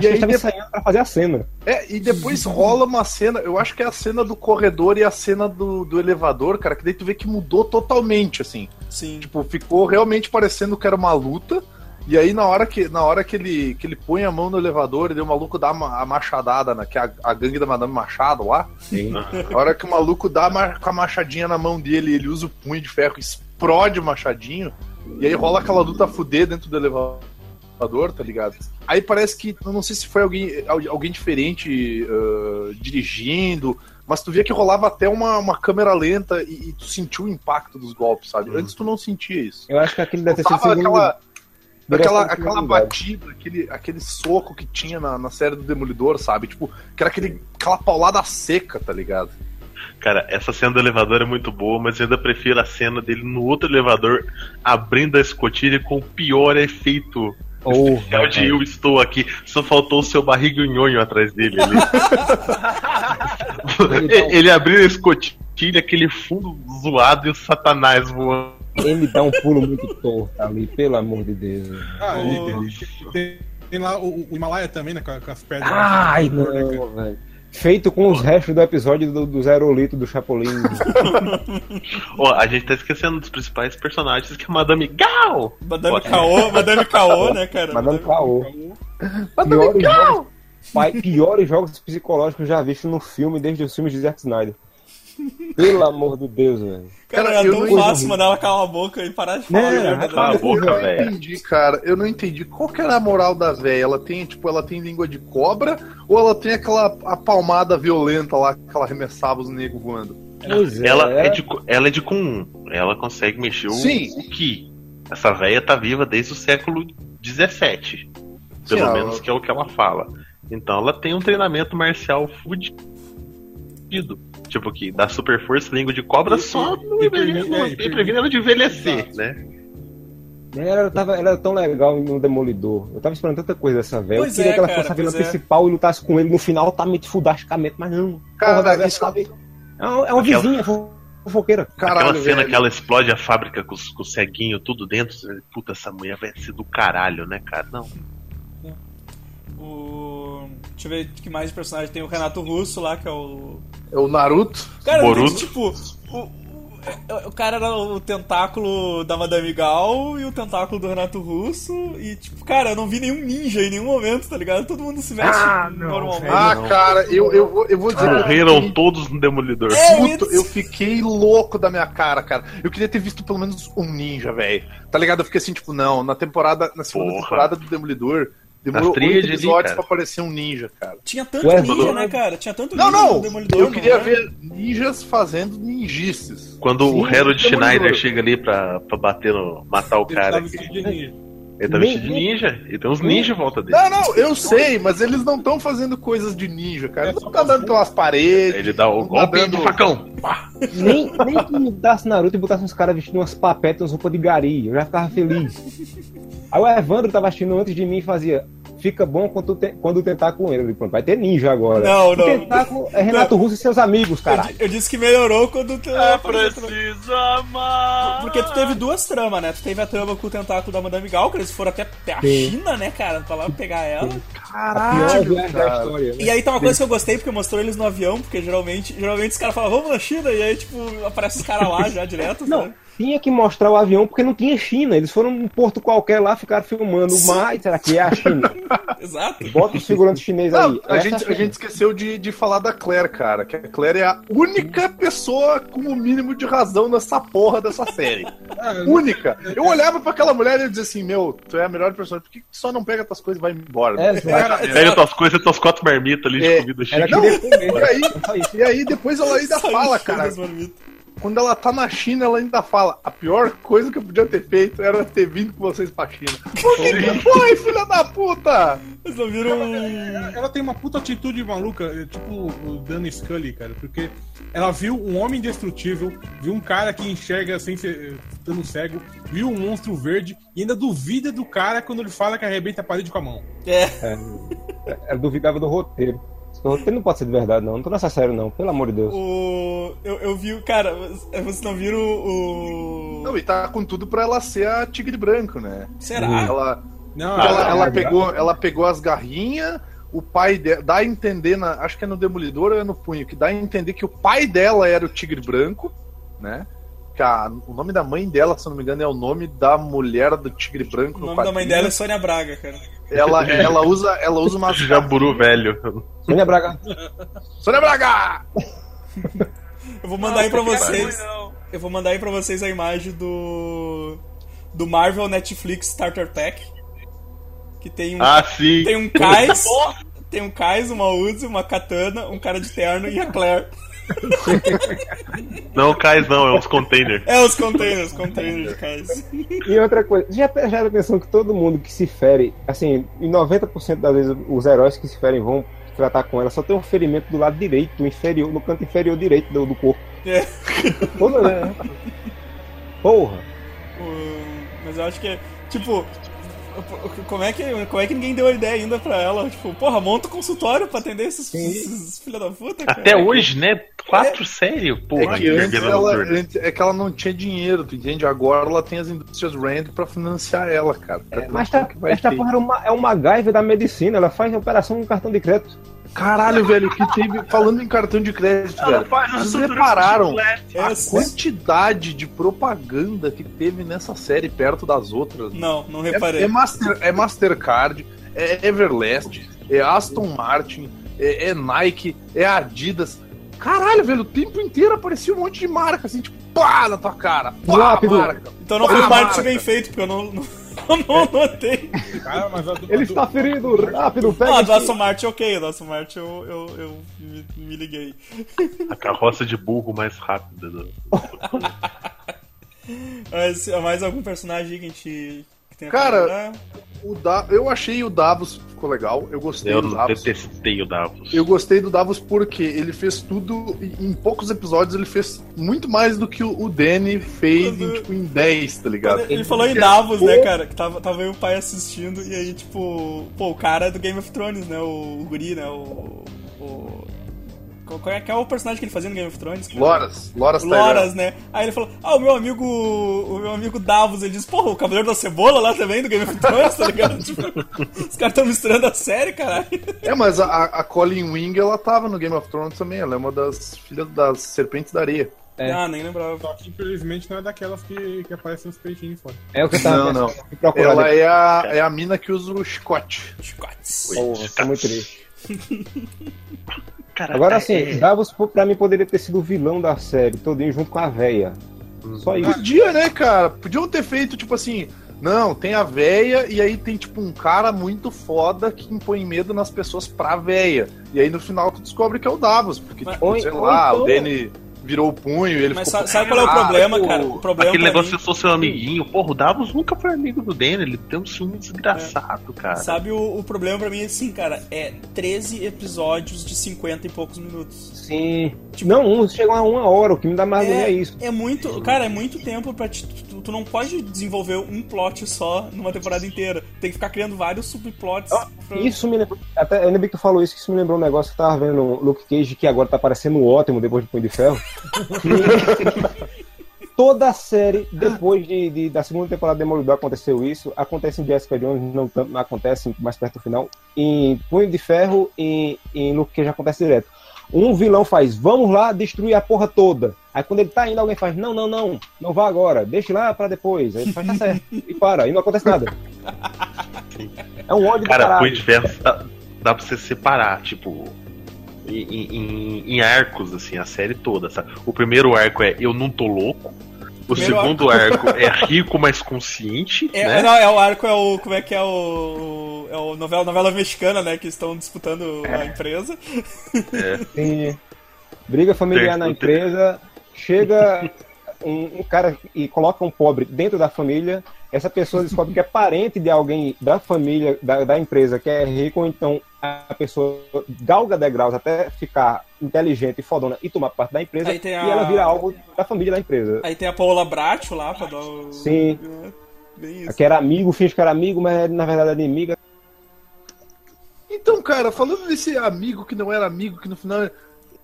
E Acho que aí depois- ensaiando pra fazer a cena. É, e depois rola uma cena, eu acho que é a cena do corredor e a cena do, do elevador, cara, que daí tu vê que mudou totalmente, assim. Sim. Tipo, ficou realmente parecendo que era uma luta. E aí, na hora que, na hora que, ele, que ele põe a mão no elevador e daí o maluco dá a machadada, né, que é a, a gangue da Madame Machado lá. Sim. A hora que o maluco dá a com a machadinha na mão dele, ele usa o punho de ferro, explode o machadinho. E aí rola aquela luta a fuder dentro do elevador. tá ligado? Aí parece que, eu não sei se foi alguém, al- alguém diferente ah, dirigindo, mas tu via que rolava até uma, uma câmera lenta e, e tu sentiu o impacto dos golpes, sabe? Antes tu não sentia isso. Eu acho que aquele deve ter sido o segundo. aquela, aquela, aquela batida, aquele, aquele soco que tinha na, na série do Demolidor, sabe? Tipo, que era aquele, aquela paulada seca, tá ligado? Cara, essa cena do elevador é muito boa, mas eu ainda prefiro a cena dele no outro elevador abrindo a escotilha com o pior efeito Oh, especial de eu estou aqui. Só faltou o seu barriga nhonho atrás dele ali. ele abriu a escotilha, aquele fundo zoado e o satanás voando. Ele dá um pulo muito torto ali, pelo amor de Deus. Ah, O- e- tem, tem lá o, o Himalaia também, né? Com, com as pedras. Ai, né, não, velho. Feito com os restos do episódio do, do Zerolito do Chapolin. Ó, a gente tá esquecendo dos principais personagens, que é Madame Gal! Madame Caô, Madame Caô, né, cara? Mandando caô. Madame Gal! jogos, pai, piores jogos psicológicos já vistos no filme desde os filmes de Zack Snyder. Pelo amor de Deus, velho. Cara, Cara, era eu tão não- fácil mandar ela calar a boca e parar de falar. Né, merda, cala a boca, eu não velho. entendi, cara. Eu não entendi. Qual que era a moral da véia? Ela tem, tipo, ela tem língua de cobra ou ela tem aquela a palmada violenta lá que ela arremessava os negros voando? Pois é, Ela é, era- de, ela é de comum. Ela consegue mexer o, Sim. o Ki. Essa véia tá viva desde o século XVII. Pelo Sim, ela- menos que é o que ela fala. Então ela tem um treinamento marcial fudido. Tipo que dá super força, língua de cobra Isso, só não previne- é, ela de envelhecer, Exato. né? Ela, tava, ela era tão legal no Demolidor. Eu tava esperando tanta coisa dessa velha. Eu queria é, que ela cara, fosse a vilã é. principal e lutasse com ele no final altamente fudasticamente, mas não. Cara, Porra, sabe- É uma, é uma Aquela- vizinha fo- fofoqueira. Aquela Caralho, cena velho. que ela explode a fábrica com, com o ceguinho tudo dentro. Puta, essa mulher vai ser do caralho, né, cara? Não. O... Deixa eu ver que mais de personagem. Tem o Renato Russo lá, que é o. É o Naruto. Cara, Boruto. tipo, o, o, o cara era o tentáculo da Madame Gal e o tentáculo do Renato Russo. E, tipo, cara, eu não vi nenhum ninja em nenhum momento, tá ligado? Todo mundo se veste Ah, normalmente. Ah, cara, eu, eu, vou- eu vou dizer. eu Morreram todos no Demolidor. É, puto, eu fiquei louco da minha cara, cara. Eu queria ter visto pelo menos um ninja, velho. Tá ligado? Eu fiquei assim, tipo, não, na temporada, na segunda Porra. temporada do Demolidor, demorou oito episódios pra aparecer um ninja, cara. Tinha tanto Ué, ninja, né, cara? Tinha tanto Não, ninja não, no Demolidor. eu queria não é? ver ninjas fazendo ninjices. Quando o Sim, Harold Demolidor. Schneider chega ali pra, pra bater no. matar o Ele cara. aqui. Ninja. Ele tá Nem- vestido de ninja. E tem uns ninjas em volta dele. Não, não, eu sei, mas eles não estão fazendo coisas de ninja, cara. Eles não estão dando pelas paredes. Ele dá o tá golpe dando- de facão. Nem, nem que mudasse Naruto e botasse uns caras vestindo umas papetas, umas roupas de gari. Eu já ficava feliz. Aí o Evandro tava assistindo antes de mim e fazia. Fica bom quando, te, quando tentar com ele. Eu digo, Pronto, vai ter ninja agora. Não, O não. tentáculo é Renato Russo e seus amigos, Eu, caralho. eu disse que melhorou quando tu. É preciso amar. Porque tu teve duas tramas, né? Tu teve a trama com o tentáculo da Madame Gal, que eles foram até, até a Sim. China, né, cara? Pra lá pegar ela. A pior Caralho, viagem da cara. história. né? E aí tá uma coisa que eu gostei, porque mostrou eles no avião, porque geralmente, geralmente os caras falam, vamos na China, e aí, tipo, aparece os caras lá já direto, Não, sabe? Tinha que mostrar o avião porque não tinha China. Eles foram num porto qualquer lá, ficaram filmando o mar. e Será que é a China? Exato. Bota os figurantes chineses Não, aí. a, Essa gente, a China. gente esqueceu de, de falar da Claire, cara. Que a Claire é a única pessoa com o mínimo de razão nessa porra dessa série. Ah, única. Eu olhava pra aquela mulher e eu dizia assim: Meu, tu é a melhor personagem, por que que tu só não pega tuas coisas e vai embora? É, exato. Pega tuas coisas, tuas quatro marmitas ali de É, comida chique. comer. E aí, e aí depois ela ainda fala, cara. Quando ela tá na China, ela ainda fala: A pior coisa que eu podia ter feito era ter vindo com vocês pra China. Por que que foi, filha da puta? Um... Ela, ela tem uma puta atitude maluca, é tipo o Danny Scully, cara, porque ela viu um homem indestrutível, viu um cara que enxerga sem ser estando cego, viu um monstro verde e ainda duvida do cara quando ele fala que arrebenta a parede com a mão. É, Ela duvidava do roteiro. Roteiro não pode ser de verdade, não. Não tô nessa série, não. Pelo amor de Deus. o... Eu, eu vi, o- cara, vocês não viram o... Não, e tá com tudo pra ela ser a Tigre Branco, né? Será? Ela, Não, ela, ela, ela é pegou, ela pegou as garrinhas, o pai dela. Dá a entender, na, acho que é no Demolidor ou é no Punho, que dá a entender que o pai dela era o Tigre Branco, né? Que a- o nome da mãe dela, se eu não me engano, é o nome da mulher do Tigre Branco. O no nome da mãe dela é Sônia Braga, cara. Ela, ela usa, ela usa umas. Jaburu velho. Sônia Braga. Sônia Braga! Eu vou mandar aí pra Não é vocês. ruim, não. Eu vou mandar aí pra vocês a imagem do. Do Marvel Netflix Starter Pack. Que tem um, Ah, sim. tem um Kais, tem um Kais, uma Uzi, uma Katana, um cara de terno e a Claire. Não, Kais não, é uns containers. É, os containers, containers de Kais. E outra coisa, já prestaram atenção que todo mundo que se fere, assim, em 90% das vezes os heróis que se ferem vão tratar com ela, só tem um ferimento do lado direito, inferior, no canto inferior direito do, do corpo. É. Toda, né? Porra. O- Mas eu acho que é, tipo, como é que, como é que ninguém deu a ideia ainda pra ela? Tipo, porra, monta um consultório pra atender esses, esses filha da puta, cara. Até hoje, né? Quatro séries? Porra, É que antes ela, é que ela não tinha dinheiro, tu entende? Agora ela tem as indústrias Rand pra financiar ela, cara. É Mas tá, que vai esta ter. porra é uma, é uma MacGyver da medicina, ela faz operação com cartão de crédito. Caralho, velho, que teve. Falando em cartão de crédito, Ela velho. faz Vocês repararam a quantidade de propaganda que teve nessa série perto das outras? Não, não É, reparei. é, Master, é Mastercard, é Everlast, é Aston Martin, é, é Nike, é Adidas. Caralho, velho, o tempo inteiro aparecia um monte de marca, assim, tipo, pá, na tua cara. Pá, Rápido. marca. Então não pá, foi marketing bem feito, porque eu não, não, não notei. Cara, mas a, Ele a- está ferido, rápido, pega Ah, do Aston Martin, ok, do Aston Martin eu, eu, eu me, me liguei. A carroça de burro mais rápida. do- Mas mais algum personagem que a gente que tenha Cara? O da... Eu achei o Davos ficou legal, eu gostei Eu do Davos. detestei o Davos. Eu gostei do Davos porque ele fez tudo, em poucos episódios ele fez muito mais do que o Danny fez em, tipo, em 10, tá ligado? Ele, ele falou em Davos, né, cara? Que tava, tava eu e o pai assistindo, e aí, tipo, pô, o cara é do Game of Thrones, né? O, o Guri, né? O. o qual, é, qual é o personagem que ele fazia no Game of Thrones? cara? Loras, Loras Tyrell. Loras, né? Aí ele falou, ah, o meu amigo. O meu amigo Davos, ele disse, porra, o Cavaleiro da Cebola lá também do Game of Thrones, tá ligado? tipo, os caras tão misturando a série, caralho. É, mas a, a Colin Wing, ela tava no Game of Thrones também, ela é uma das filhas das Serpentes da Areia. É. Ah, nem lembrava. Só que infelizmente não é daquelas que, que aparecem os peitinhos fora. É o que eu tava Não, não. pensando, Ela é a, é a mina que usa o chicote. Chicotes. Porra, tô muito triste. Cara, Agora é- assim, Davos pô, pra mim poderia ter sido o vilão da série, todinho junto com a véia. Só isso. Podia, né, cara? Podiam ter feito, tipo assim, não, tem a véia e aí tem, tipo, um cara muito foda que impõe medo nas pessoas pra véia. E aí no final tu descobre que é o Davos, porque, Mas- tipo, ou- sei ou lá, então- o Danny virou o punho e ele Mas ficou... sa- sabe qual é o Ah, problema, tipo, cara? O problema Aquele negócio mim- de eu sou seu amiguinho. Porra, o Davos nunca foi amigo do Danny. Ele tem um ciúme desgraçado, cara. Sabe o, o problema pra mim é assim, cara? É 13 episódios de 50 e poucos minutos. Sim. Não, um chegam a uma hora, o que me dá mais agonia é isso. é muito. Cara, é muito tempo pra te. Tu, tu não pode desenvolver um plot só numa temporada inteira. Tem que ficar criando vários subplots. Ah, pra- Isso me lembrou. Até, ainda bem que tu falou isso, que isso me lembrou um negócio que eu tava vendo no Luke Cage, que agora tá parecendo ótimo depois de Punho de Ferro. Toda a série, depois de, de- da segunda temporada de Demolidor aconteceu isso. Acontece em Jessica Jones, não tanto, mas acontece mais perto do final. Em Punho de Ferro e em Luke Cage acontece direto. Um vilão faz, vamos lá destruir a porra toda. Aí quando ele tá indo, alguém faz, não, não, não, não vá agora, deixe lá pra depois. Aí faz, tá certo, e para, e não acontece nada. É um ódio Cara. Punho de Ferro dá, dá pra você separar, tipo, em, em- em arcos, assim, a série toda, sabe? O primeiro arco é Eu Não Tô Louco. O Primeiro segundo arco é Rico, mas Consciente, É, né? não, é o arco, é o. Como é que é o. É o novela, novela mexicana, né? Que estão disputando a empresa. Sim. Briga familiar na empresa, chega um, um cara e coloca um pobre dentro da família, essa pessoa descobre que é parente de alguém da família, da, da empresa, que é rico, ou então a pessoa galga degraus até ficar inteligente e fodona e tomar parte da empresa, tem e a- ela vira algo da família da empresa. Aí tem a Paola Bracho lá pra dar o. Sim. É, bem isso. Que era amigo, finge que era amigo, mas na verdade era inimiga. Então, cara, falando desse amigo que não era amigo, que no final.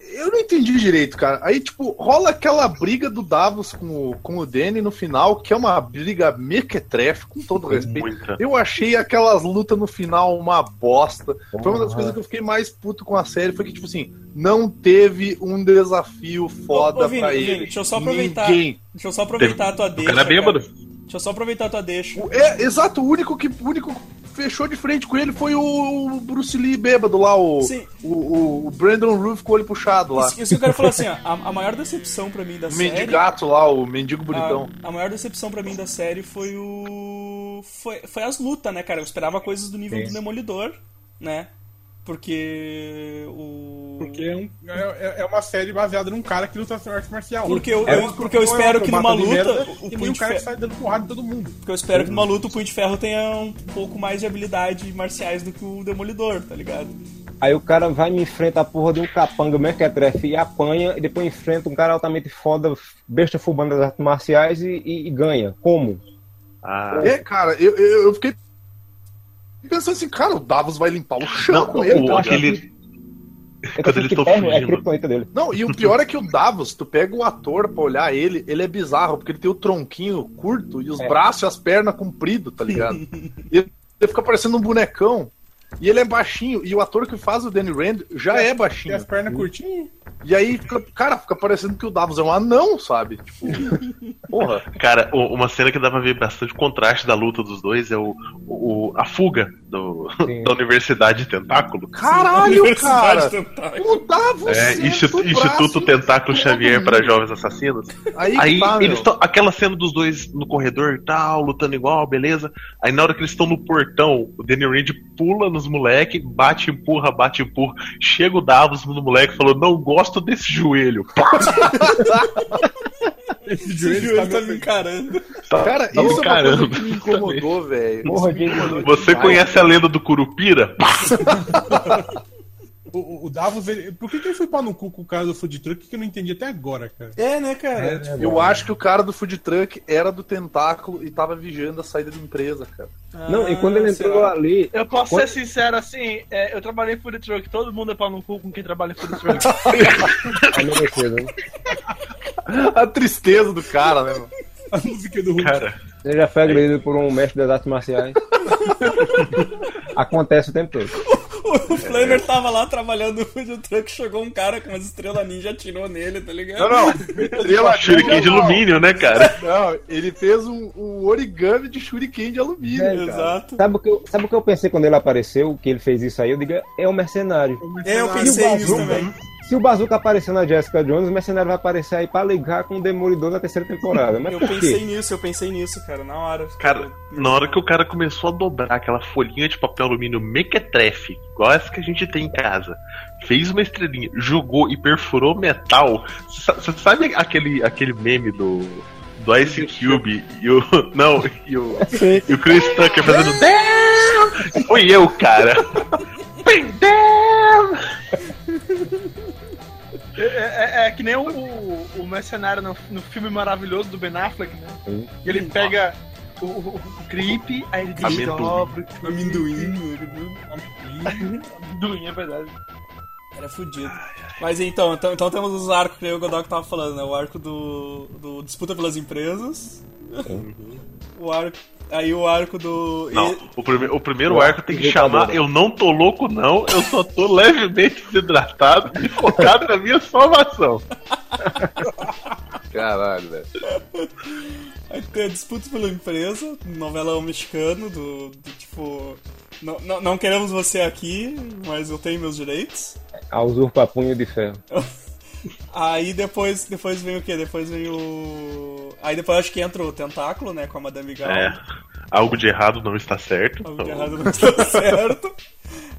Eu não entendi direito, cara. Aí, tipo, rola aquela briga do Davos com o, com o Danny no final, que é uma briga mequetrefe, com todo respeito. Muita. Eu achei aquelas lutas no final uma bosta. Foi uma das coisas que eu fiquei mais puto com a série, foi que, tipo assim, não teve um desafio foda Ô, ô, Vini, pra Vini, ele. deixa eu só aproveitar. Ninguém. Deixa eu só aproveitar a tua O deixa. cara é bêbado. cara. Deixa eu só aproveitar a tua deixa. É, exato, o único que o único que fechou de frente com ele foi o Bruce Lee bêbado lá, o, Sim. o, o, o Brandon Roof com o olho puxado lá. Isso, isso que eu quero falar assim, ó, a, a maior decepção pra mim da O série. mendigato lá, o mendigo bonitão. A, a maior decepção pra mim da série foi o. foi, foi as lutas, né, cara? Eu esperava coisas do nível Sim. do Demolidor, né? Porque o. Porque é, um- é- é uma série baseada num cara que luta arte marcial. Porque eu- É eu- porque eu espero que numa luta, merda o e Punho de cara Ferro- sai dando porrada em todo mundo. Porque eu espero que numa luta o Punho de Ferro tenha um pouco mais de habilidade marciais do que o Demolidor, tá ligado? Aí o cara vai e me enfrenta a porra de um capanga mequetrefe e apanha, e depois enfrenta um cara altamente foda, besta fubando das artes marciais e, e- e ganha. Como? Ah, É, cara, eu, eu, eu fiquei pensando assim, cara, o Davos vai limpar o chão não, com ele. o, tá aquele. ligado? É Quando eles que tão terno é a criptonita dele. Não, e o pior é que o Davos, tu pega o ator pra olhar ele, ele é bizarro, porque ele tem o tronquinho curto e os É. braços e as pernas compridos, tá ligado? e ele fica parecendo um bonecão. E ele é baixinho, e o ator que faz o Danny Rand já é Tem baixinho. as pernas curtinhas. E aí, fica, cara, fica parecendo que o Davos é um anão, sabe? Tipo, porra. Cara, uma cena que dá pra ver bastante contraste da luta dos dois é o, o- a fuga do- Sim. da Universidade Tentáculo. Caralho, cara! Tentáculo. O Davos! É, Instituto, Instituto Tentáculo Xavier para Jovens Assassinos. Aí, Aí tá, eles estão. Aquela cena dos dois no corredor e tal, lutando igual, beleza. Aí na hora que eles estão no portão, o Danny Rand pula nos moleque, bate, empurra, bate, empurra. Chega o Davos no moleque e falou: Não gosto desse joelho. Esse Esse joelho joelho tá tá me encarando. Tá- Cara, tá isso é uma encarando. coisa que me incomodou, velho. Me incomodou Você demais. conhece a lenda do Curupira? O, o- Davos, ele, por que, que ele foi pau no cu com o cara do food truck que eu não entendi até agora, cara? É, né, cara? Tipo, Eu acho que o cara do food truck era do tentáculo e tava vigiando a saída da empresa, cara. Não, e quando ele Ah, entrou lá. ali, Eu posso Quando- ser sincero assim, é, eu trabalhei em food truck, todo mundo é pau no cu com quem trabalha em food truck. né? A tristeza do cara, né, mano? A música do Hulk. Cara, Ele já foi agredido por um mestre das artes marciais. Acontece o tempo todo. O Flamer tava lá trabalhando no food truck, chegou um cara com umas estrelas ninja, atirou nele, tá ligado? Não, não. Estrela shuriken de alumínio, né, cara? Não, ele fez um, um origami de shuriken de alumínio, É. Exato. Sabe o, que eu, sabe o que eu pensei quando ele apareceu, que ele fez isso aí? Eu digo, é um mercenário. É, eu E o pensei nisso também. Se o Bazooka aparecer na Jessica Jones, o mercenário vai aparecer aí pra ligar com o Demolidor na terceira temporada. Mas Eu por pensei quê? nisso, eu pensei nisso, cara, na hora. Cara, na hora que o cara começou a dobrar aquela folhinha de papel alumínio mequetrefe, igual essa que a gente tem em casa, fez uma estrelinha, jogou e perfurou metal. Você sabe aquele, aquele meme do, do Ice Cube e o. Não, e o, e o Chris Tucker fazendo. Damn! Foi eu, cara! Bem, damn! É, é- é que nem o, o, mercenário no, no filme maravilhoso do Ben Affleck, né? E ele pega o, o, o creep, aí ele Amendoim. desdobra. Amendoim. Amendoim, é verdade. Era fudido. Mas então, então, então temos os arcos que o Godok tava falando, né? O arco do, do Disputa pelas Empresas. o arco. Aí o arco do. Não, e- o, prime o primeiro O arco tem que chamar Eu não tô louco, não, eu só tô levemente desidratado e focado na minha salvação. Caralho, velho. Aí tem a disputa pela empresa, novelão mexicano, do, do tipo. Não, não, não queremos você aqui, mas eu tenho meus direitos. A usurpa punho de ferro. Aí depois, depois vem o quê? Depois vem o. Aí depois acho que entra o tentáculo, né? Com a Madame Gal. É, algo de errado não está certo. Algo de errado não está certo.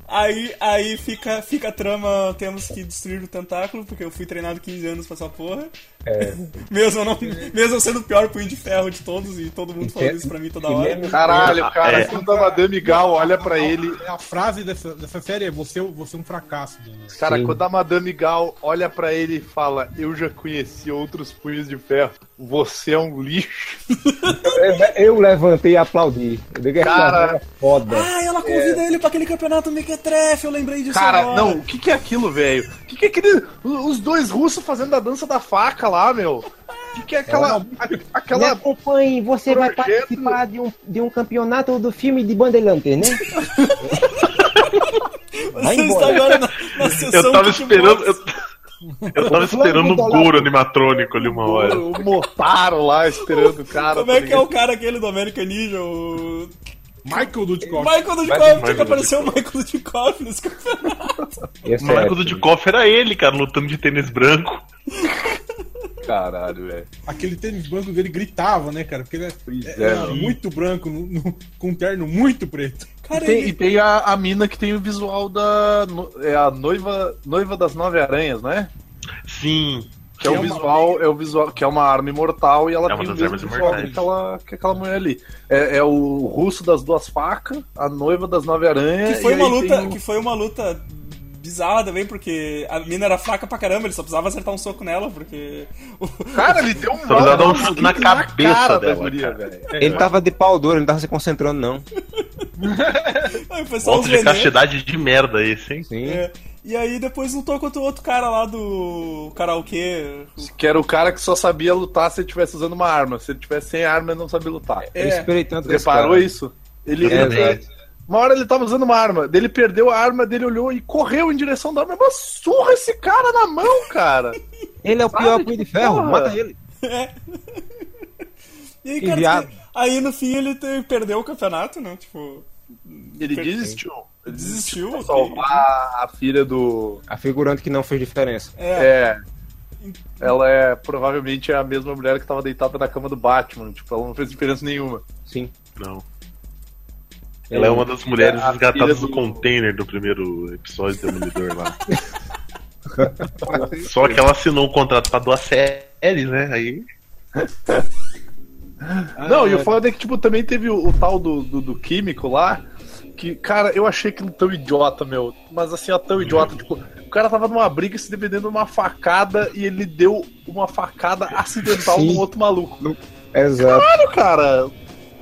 Aí, aí fica, fica a trama, temos que destruir o tentáculo, porque eu fui treinado 15 anos pra essa porra. É. Mesmo, eu não, mesmo sendo o pior punho de ferro de todos, e todo mundo falando isso pra mim toda hora. Caralho, cara, É. quando a Madame Gal olha pra ele. A frase dessa, dessa série é: você, você é um fracasso. Daniel. Cara, Sim. quando a Madame Gal olha pra ele e fala: Eu já conheci outros punhos de ferro, você é um lixo. Eu, eu levantei e aplaudi. Eu digo, essa Cara. é foda. Ah, ela convida ele pra aquele campeonato Mequetrefe, eu lembrei disso Cara, agora. não, o que, que é aquilo, velho? O que, que é aquele. Os dois russos fazendo a dança da faca lá, meu? O que, que é aquela. a- Me aquela. acompanhe, você vai projeto- participar de um, de um campeonato do filme de Bandeirantes, né? Vai Você está embora. agora na, na sessão Eu tava esperando. Eu, eu tava esperando um Goro animatrônico ali uma hora. O Motaro lá esperando o cara. Como é tá que é o cara aquele do American Ninja? O Michael Dudikoff. Michael Dudikoff. Tinha que aparecer o Michael Dudikoff nesse campeonato. Esse O Michael é, Dudikoff era ele, cara, lutando de tênis branco. Caralho, velho. Aquele tênis branco dele gritava, né, cara? Porque ele é, é, era mano. muito branco, no- no- com um terno muito preto. Cara, E tem, ele- e tem a, a mina que tem o visual da. no- É a noiva, noiva das nove aranhas, não é? Sim. Que é, Que o é uma- visual, é o visual, que é uma arma imortal e ela É uma tem o das mesmo visual que aquela, que aquela mulher ali. É, é o russo das duas facas, a noiva das nove aranhas. que foi e uma luta, tem o- que foi uma luta bizarra também, porque a mina era fraca pra caramba, ele só precisava acertar um soco nela, porque Cara, ele deu um Só precisava dar um chute na cabeça cara da dela, guria, cara. velho. Ele tava de pau duro, ele não tava se concentrando, não. Foi só uns de castidade de merda esse, hein? Sim. É. E aí depois lutou contra o outro cara lá do karaokê. Que era o cara que só sabia lutar se ele estivesse usando uma arma. Se ele tivesse sem arma, ele não sabia lutar. Eu É. esperei tanto reparou cara. isso? Ele, É, ele-. Uma hora ele tava usando uma arma, dele perdeu a arma, dele olhou e correu em direção da arma. Mas surra esse cara na mão, cara! Ele é o pior punho de que ferro, porra. mata ele. E aí, Que cara, viado. aí no fim ele te- perdeu o campeonato, né? Tipo, Ele Perfeito. desistiu. Ele desistiu. pra salvar a filha do. A figurante que não fez diferença. É, É. Ela é provavelmente a mesma mulher que tava deitada na cama do Batman. Tipo, ela não fez diferença nenhuma. Sim. Não. Ela é uma das mulheres a resgatadas do do- container do primeiro episódio do Demolidor lá. Só que ela assinou um contrato pra duas séries, né? Aí. Não, e o foda é que, tipo, também teve o, o tal do, do, do químico lá. Que, cara, eu achei aquilo tão idiota, meu. Mas assim, ó, tão idiota. Tipo, o cara tava numa briga se defendendo de uma facada e ele deu uma facada acidental Sim. no outro maluco. Exato. Caralho, cara.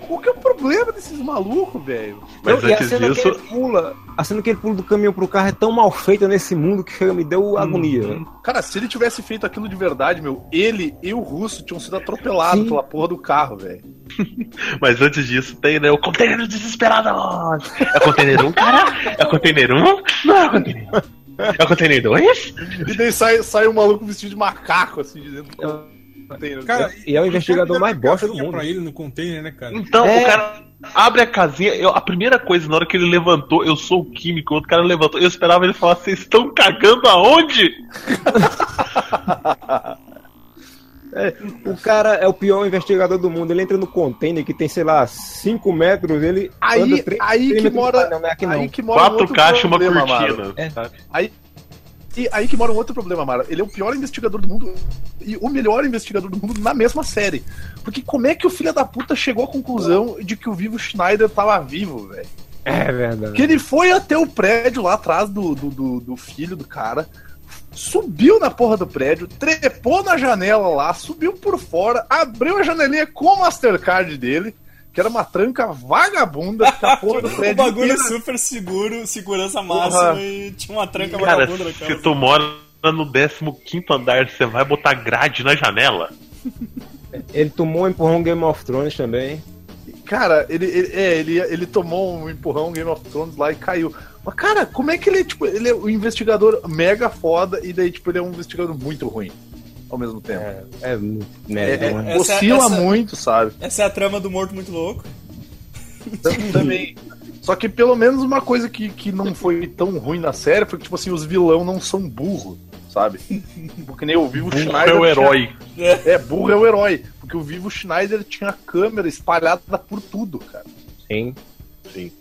Qual que é o problema desses malucos, velho? Mas Não, e a antes cena que disso. ele pula, a cena que ele pula do caminhão pro carro é tão mal feita nesse mundo que me deu agonia. velho. Cara, se ele tivesse feito aquilo de verdade, meu, ele e o russo tinham sido atropelados Sim. pela porra do carro, velho. Mas antes disso tem, né? O container desesperado! É container 1, cara? É container 1? Não é o container 1. É o container 2? E daí sai, sai um maluco vestido de macaco, assim, dizendo. Cara, E é o investigador mais bosta do mundo. pra ele no container, né, cara? Então, É. o cara abre a casinha. eu- a primeira coisa, na hora que ele levantou, eu sou o químico, o outro cara levantou. Eu esperava ele falar: vocês estão cagando aonde? É, o cara é o pior investigador do mundo. Ele entra no container que tem, sei lá, 5 metros. Ele Aí, anda três- aí três que metros mora. de- Não, não é aqui não. Aí que mora Quatro caixas e uma cortina. É. sabe? Aí, e aí que mora um outro problema, Mara. Ele é o pior investigador do mundo e o melhor investigador do mundo na mesma série. Porque como é que o filho da puta chegou à conclusão de que o Vivo Schneider tava vivo, velho? É verdade. Que ele foi até o prédio lá atrás do, do, do- do filho do cara, subiu na porra do prédio, trepou na janela lá, subiu por fora, abriu a janelinha com o Mastercard dele, que era uma tranca vagabunda, que a porra do prédio bagulho inteiro- super seguro, segurança Porra. máxima e tinha uma tranca Cara, vagabunda na se casa. tu mora no 15 andar, você vai botar grade na janela? Ele tomou um empurrão Game of Thrones também. Cara, ele, ele, é, ele, ele tomou um empurrão Game of Thrones lá e caiu. Mas, cara, como é que ele, tipo, ele é um investigador mega foda e daí, tipo, ele é um investigador muito ruim ao mesmo tempo. É, é muito É, é, né? Essa- oscila essa- muito, sabe? Essa é a trama do Morto Muito Louco. Tam- Também. Só que pelo menos uma coisa que, que não foi tão ruim na série foi que, tipo assim, os vilão não são burro, sabe? Porque nem o Vivo Burro Schneider. é o tinha- herói. É, burro é o herói. Porque o Vivo Schneider tinha câmera espalhada por tudo, cara. Sim. Sim.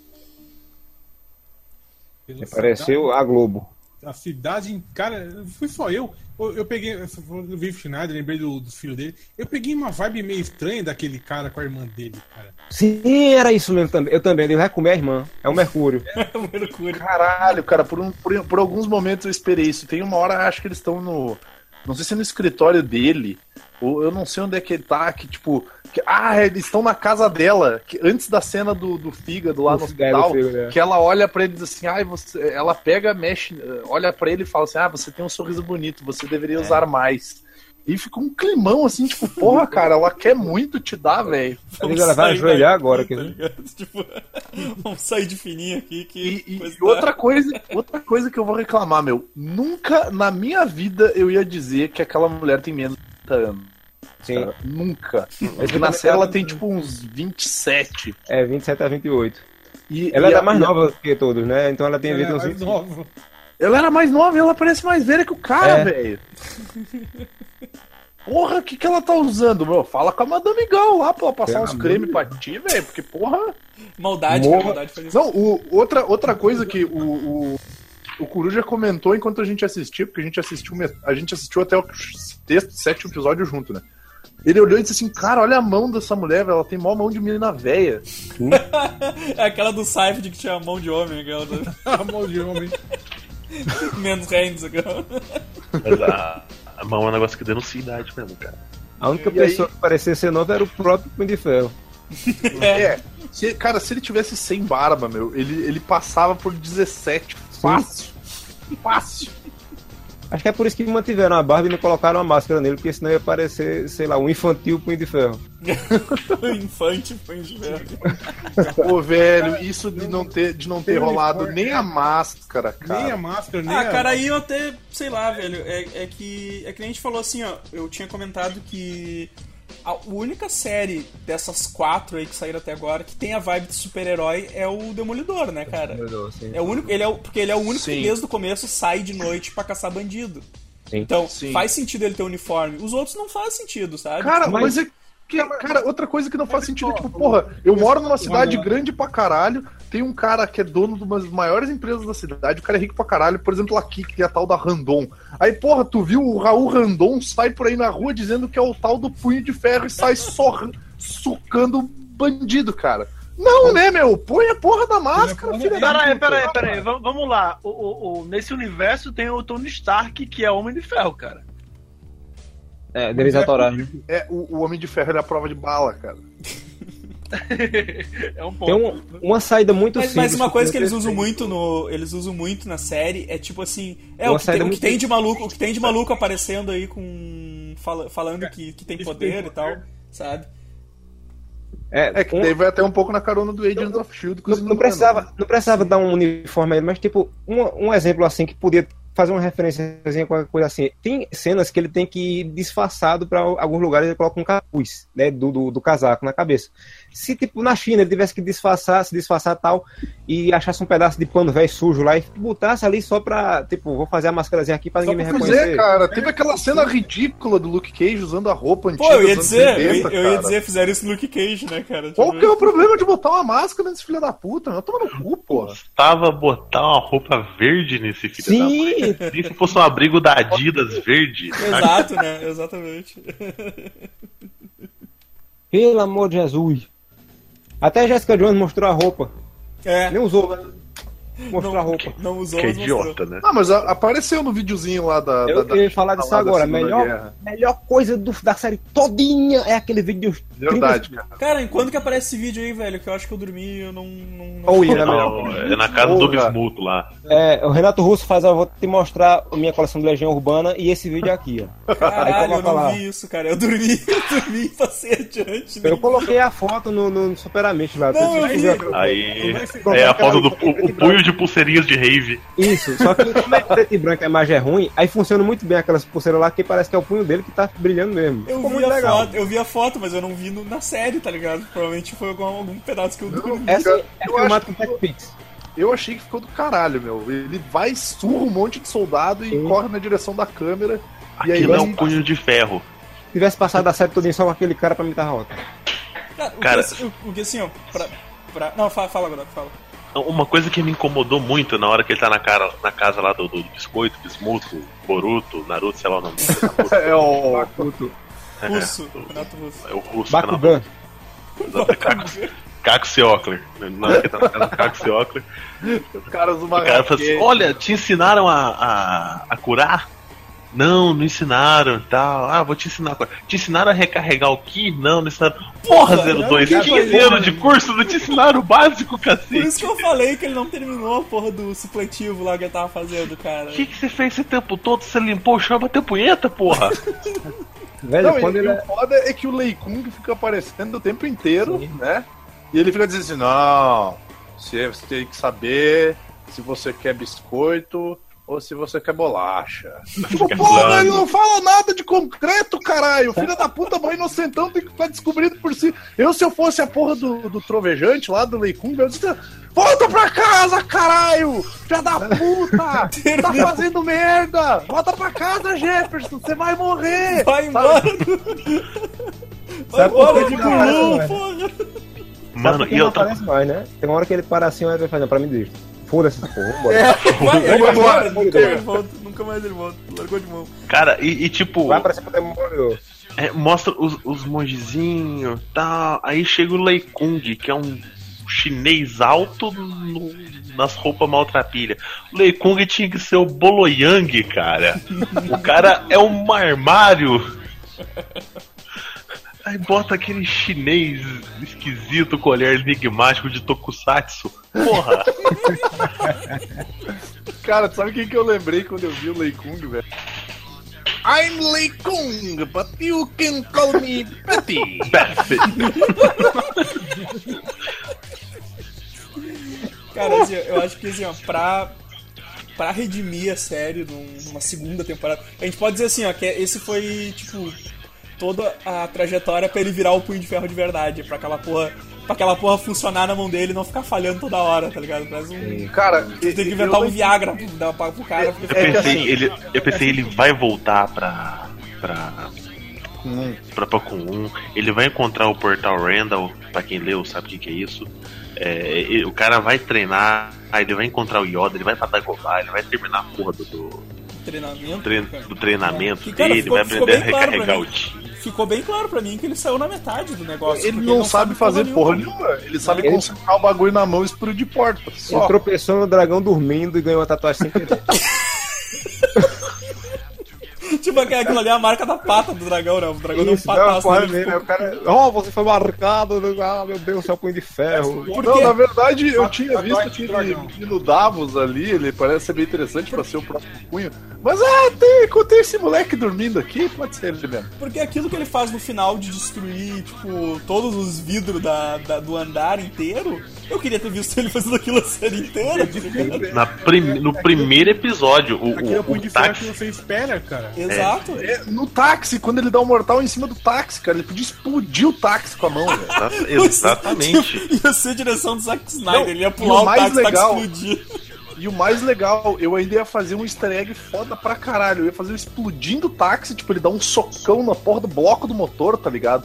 Apareceu a Globo. A cidade, em- cara, fui só eu. Eu, eu peguei, do Vivo Schneider, lembrei do, do filho dele. Eu peguei uma vibe meio estranha daquele cara com a irmã dele, cara. Sim, era isso mesmo também. Eu também. Ele vai comer a irmã. É o Mercúrio. o Mercúrio. Caralho, cara, por, um- por, por alguns momentos eu esperei isso. Tem uma hora, acho que eles estão no. Não sei se é no escritório dele, ou eu não sei onde é que ele tá, que tipo. Ah, eles estão na casa dela, que, antes da cena do, do fígado lá Do no fígado, hospital, fígado, é. que ela olha pra ele e diz assim, ai, você. Ela pega, mexe, olha pra ele e fala assim, ah, você tem um sorriso bonito, você deveria usar mais. E fica um climão assim, tipo, porra, cara, ela quer muito te dar, velho. Ela vai ajoelhar agora, tá quer dizer. ligado? Tipo, vamos sair de fininho aqui que. E, e- e outra coisa, outra coisa que eu vou reclamar, meu, nunca na minha vida eu ia dizer que aquela mulher tem menos de 30 anos. Sim. cara. Nunca. Na também série ela tem tipo uns 27. É, 27 a 28. E, Ela e era a- mais nova que todos, né? Então ela tem Ela vida é uns mais 25. nova. Ela era mais nova e ela parece mais velha que o cara, É. velho. Porra, o que, que ela tá usando, meu? Fala com a Madame Gal lá pra ela passar uns cremes pra ti, velho. Porque, porra. Maldade, cara, maldade. Não, o, outra, outra coisa que o, o, o Coruja comentou enquanto a gente assistiu, porque a gente assistiu, a gente assistiu até o sexto, sétimo episódio junto, né? Ele olhou e disse assim, cara, olha a mão dessa mulher, velho, ela tem mó mão de menina véia. É aquela do Seifert que tinha a mão de homem, aquela do... A mão de homem. menos hands, aquela. Mas a, a mão é um negócio que denuncia idade mesmo, cara. A única E aí- pessoa que parecia ser nova era o próprio Punho de Ferro. É. Se- cara, se ele tivesse sem barba, meu, ele, ele passava por 17. Fácil. Fácil. Acho que é por isso que mantiveram a barba e não colocaram a máscara nele, porque senão ia parecer, sei lá, um infantil Punho de Ferro. Infante, foi de verde. Ô, velho, isso de não ter, de não ter rolado nem a máscara, cara. Nem a máscara, nem Ah, a... cara, aí eu até, sei lá, velho, é, é que. É que a gente falou assim, ó. Eu tinha comentado que a única série dessas quatro aí que saíram até agora que tem a vibe de super-herói é o Demolidor, né, cara? Assim. É o único, ele é o, porque ele é o único Sim. que desde o começo sai de noite pra caçar bandido. Sim. Então, Sim. faz sentido ele ter uniforme. Os outros não faz sentido, sabe? Cara, Mas- mas é que, cara, outra coisa que não faz sentido é tipo, porra, eu moro numa cidade grande pra caralho, tem um cara que é dono de uma das maiores empresas da cidade, o cara é rico pra caralho, por exemplo, aqui, que é a tal da Randon. Aí, porra, tu viu o Raul Randon sai por aí na rua dizendo que é o tal do punho de ferro e sai só sucando bandido, cara. Não, né, meu? Põe a porra da máscara, filha da Peraí, puta. peraí, peraí, vamos, lá. O, o- o- nesse universo tem o Tony Stark, que é Homem de Ferro, cara. É, direitos autorais. né? É, o, o Homem de Ferro ele é a prova de bala, cara. é um Tem ponto. um- uma saída muito Mas, simples. mas uma coisa que eles usam muito no. Eles usam muito na série é tipo assim. É Uma o que, tem, o que tem de maluco, o que tem de maluco aparecendo aí com. fala- falando que, que tem poder tem e tal, sabe? É, É que um- vai até um pouco na carona do Agents of Shield. não, não precisava, não precisava dar um uniforme a ele, mas tipo, um, um exemplo assim que podia fazer uma referênciazinha, qualquer coisa assim. Tem cenas que ele tem que ir disfarçado para alguns lugares, ele coloca um capuz, né, do, do, do casaco na cabeça. Se, tipo, na China ele tivesse que disfarçar, se disfarçar tal, e achasse um pedaço de pano velho sujo lá e botasse ali só pra, tipo, vou fazer a máscarazinha aqui pra ninguém me Pois reconhecer. é, cara, teve aquela cena ridícula do Luke Cage usando a roupa antiga. Pô, eu ia dizer, anos eu, 70, eu ia dizer, fizeram isso no Luke Cage, né, cara? Qual Tipo, que é o problema de botar uma máscara nesse filho da puta? Meu? Toma no cu, porra. Tava botar uma roupa verde nesse filho da mãe. Sim, Nem se fosse um abrigo da Adidas verde. Exato, né? Exatamente. pelo amor de Jesus. Até a Jessica Jones mostrou a roupa. É. Nem usou, né? Mostrou a Não, roupa. não usou, Que idiota, né? Ah, mas a- apareceu no videozinho lá da. Eu da, queria da- falar disso agora. Melhor, melhor coisa do- da série todinha é aquele vídeo Verdade, 30 cara. Cara, em quando que aparece esse vídeo aí, velho? Que eu acho que eu dormi e eu não. não, não Ou ia, né? Não, é na casa do. Bismuto lá. É, o Renato Russo faz, eu vou te mostrar a minha coleção de Legião Urbana e esse vídeo aqui, ó. Caralho, eu não lá. vi isso, cara. Eu dormi, eu dormi e passei adiante. né? Eu coloquei a foto no, no Superamente lá. Não, eu viram? vi. Aí Pronto, é a foto do o, o punho de pulseirinhas de rave. Isso, só que como é preto e branco a imagem é ruim, aí funciona muito bem aquelas pulseiras lá que parece que é o punho dele que tá brilhando mesmo. Eu Ficou vi, muito a legal. foto, eu vi a foto, mas eu não vi no- na série, tá ligado? Provavelmente foi algum, algum pedaço que eu dormi. Essa Eu é filmado com TechPix. Eu achei que ficou do caralho, meu. Ele vai, surra um monte de soldado e Sim. corre na direção da câmera. E aí Aquilo é um punho de ferro. Se tivesse passado a série toda só com aquele cara pra imitar a rota. Cara, o, Cara- que, assim- o, o que assim, ó, pra, pra... Não, fala, fala agora, fala. Uma coisa que me incomodou muito na hora que ele tá na, cara, na casa lá do, do Biscoito, Bismuto, Boruto, Naruto, sei lá o nome. É o. Russo, Renato Russo. É o russo. Bakugan. É Caco, Seocler. Na hora que ele tá na casa do Caco Seocler, Os caras do o cara fala assim, olha, te ensinaram a, a, a curar? Não, não ensinaram e tal. Ah, vou te ensinar agora. Te ensinaram a recarregar o Ki? Não, não ensinaram. Porra, Porra, 02, não, 15 cara, anos de curso, não te ensinaram o básico, Por cacete. isso que eu falei que ele não terminou a porra do supletivo lá que ele tava fazendo, cara. O que, que você fez esse tempo todo? Você limpou o chão, bateu punheta, porra? Velho, Não, quando e, ele e é... o foda é que o Lei Kung fica aparecendo o tempo inteiro, né? E ele fica dizendo assim: não, você tem que saber se você quer biscoito, ou se você quer bolacha. Porra, ele não fala nada de concreto, caralho. Filho da puta, mãe inocentão tem que ficar descobrindo por si. Eu, se eu fosse a porra do, do trovejante lá do Leicung, eu disse, volta pra casa, caralho! Filha da puta! tá fazendo merda! Volta pra casa, Jefferson, você vai morrer! Vai embora! Vai Sabe por embora que de mais? porra! Mano, e não outra aparece mais, né? Tem uma hora que ele para assim, olha e vai fazer, não, pra mim desiste. Foda-se essa porra, vambora. Vai, ele vai embora, nunca mais volta, nunca mais ele volta. Largou de mão. Cara, e, e tipo, Vai aparecer pro demônio. é, mostra os, os mongezinhos e tal. Aí chega o Lei Kung, que é um chinês alto no- nas roupas maltrapilha. O Lei Kung tinha que ser o Boloyang, cara. o cara é um armário. Aí bota aquele chinês esquisito com olhar enigmático de Tokusatsu. Porra! Cara, sabe quem que eu lembrei quando eu vi o Leicung, velho? I'm Leicung, but you can call me Betty. Cara, assim, eu acho que assim, ó, pra, pra redimir a série num- numa segunda temporada, a gente pode dizer assim, ó, que esse foi, tipo, toda a trajetória pra ele virar o punho de ferro de verdade, pra aquela porra. Pra aquela porra funcionar na mão dele e não ficar falhando toda hora, tá ligado? Parece um. Cara, Tem que inventar um Viagra pra dar pra- pro cara. Porque Eu É pensei, assim- ele, eu pensei, ele vai voltar pra. pra. pra Pacum 1. Ele vai encontrar o portal Randall, pra quem leu sabe o que, que é isso. É, e- o cara vai treinar, aí ele vai encontrar o Yoda, ele vai pra Dagobah, ele vai terminar a porra do, do, treinamento. trein- cara. do treinamento cara, dele, ficou- vai aprender a claro recarregar mim. o time. Ficou bem claro pra mim que ele saiu na metade do negócio. Ele porque não, sabe fazer porra nenhuma. nenhuma. Ele sabe Ele- concentrar o bagulho na mão e explodir porta. Ele Só. tropeçou no dragão dormindo e ganhou uma tatuagem sem querer. Tipo, aquilo ali é a marca da pata do dragão, né? O dragão deu um Isso, dá uma pataço nele, o cara. Oh, você foi marcado. Ah, meu Deus, seu punho de ferro. Não, na verdade, eu tinha visto que que no Davos ali, ele parece ser bem interessante pra ser o próximo punho. Mas ah, tem, tem esse moleque dormindo aqui, pode ser ele mesmo. Porque aquilo que ele faz no final de destruir, tipo, todos os vidros da, da- do andar inteiro, eu queria ter visto ele fazendo aquilo a série inteira? Na prim- no primeiro episódio, o, Aquele o, o punho o de ferro que táxi. você espera, cara. Exato. É, no táxi, quando ele dá um mortal em cima do táxi, cara, ele podia explodir o táxi com a mão, velho. Exatamente. Ia ser direção do Zack Snyder, Não, ele ia e pular o o, mais táxi, o táxi legal- explodir. E o mais legal, eu ainda ia fazer um easter egg foda pra caralho. Eu ia fazer um explodindo o táxi, tipo, ele dá um socão na porra do bloco do motor, tá ligado?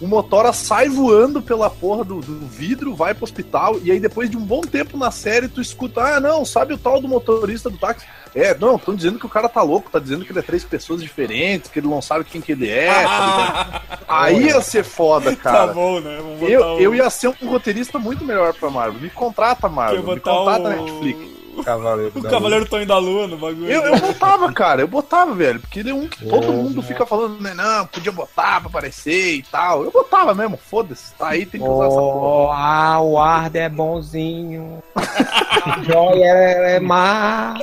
O motora sai voando pela porra do, do vidro, vai pro hospital, e aí depois de um bom tempo na série, tu escuta, ah, não, sabe o tal do motorista do táxi? É, não, estão dizendo que o cara tá louco, tá dizendo que ele é três pessoas diferentes, que ele não sabe quem que ele é, tá ligado? Aí ia ser foda, cara. tá bom, né? Eu, o... eu ia ser um roteirista muito melhor pra Marvel. Me contrata, Marvel. Me contrata na Netflix. Cavaleiro. O da Cavaleiro Tonho da Lua no bagulho. Eu, eu botava, cara, eu botava, velho. Porque ele é um que todo É, mundo né? fica falando, né? Não, podia botar pra aparecer e tal. Eu botava mesmo, foda-se. Tá aí, tem que usar essa porra. Oh, ah, o Arda é bonzinho. Joia é, é má.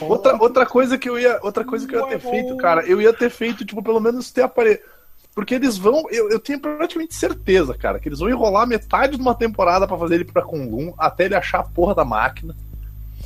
Outra, outra coisa que eu ia, outra coisa que eu ia ter feito, cara, eu ia ter feito, tipo, pelo menos ter aparecido. Porque eles vão, eu, eu tenho praticamente certeza, cara, que eles vão enrolar metade de uma temporada pra fazer ele pra Kunlun até ele achar a porra da máquina.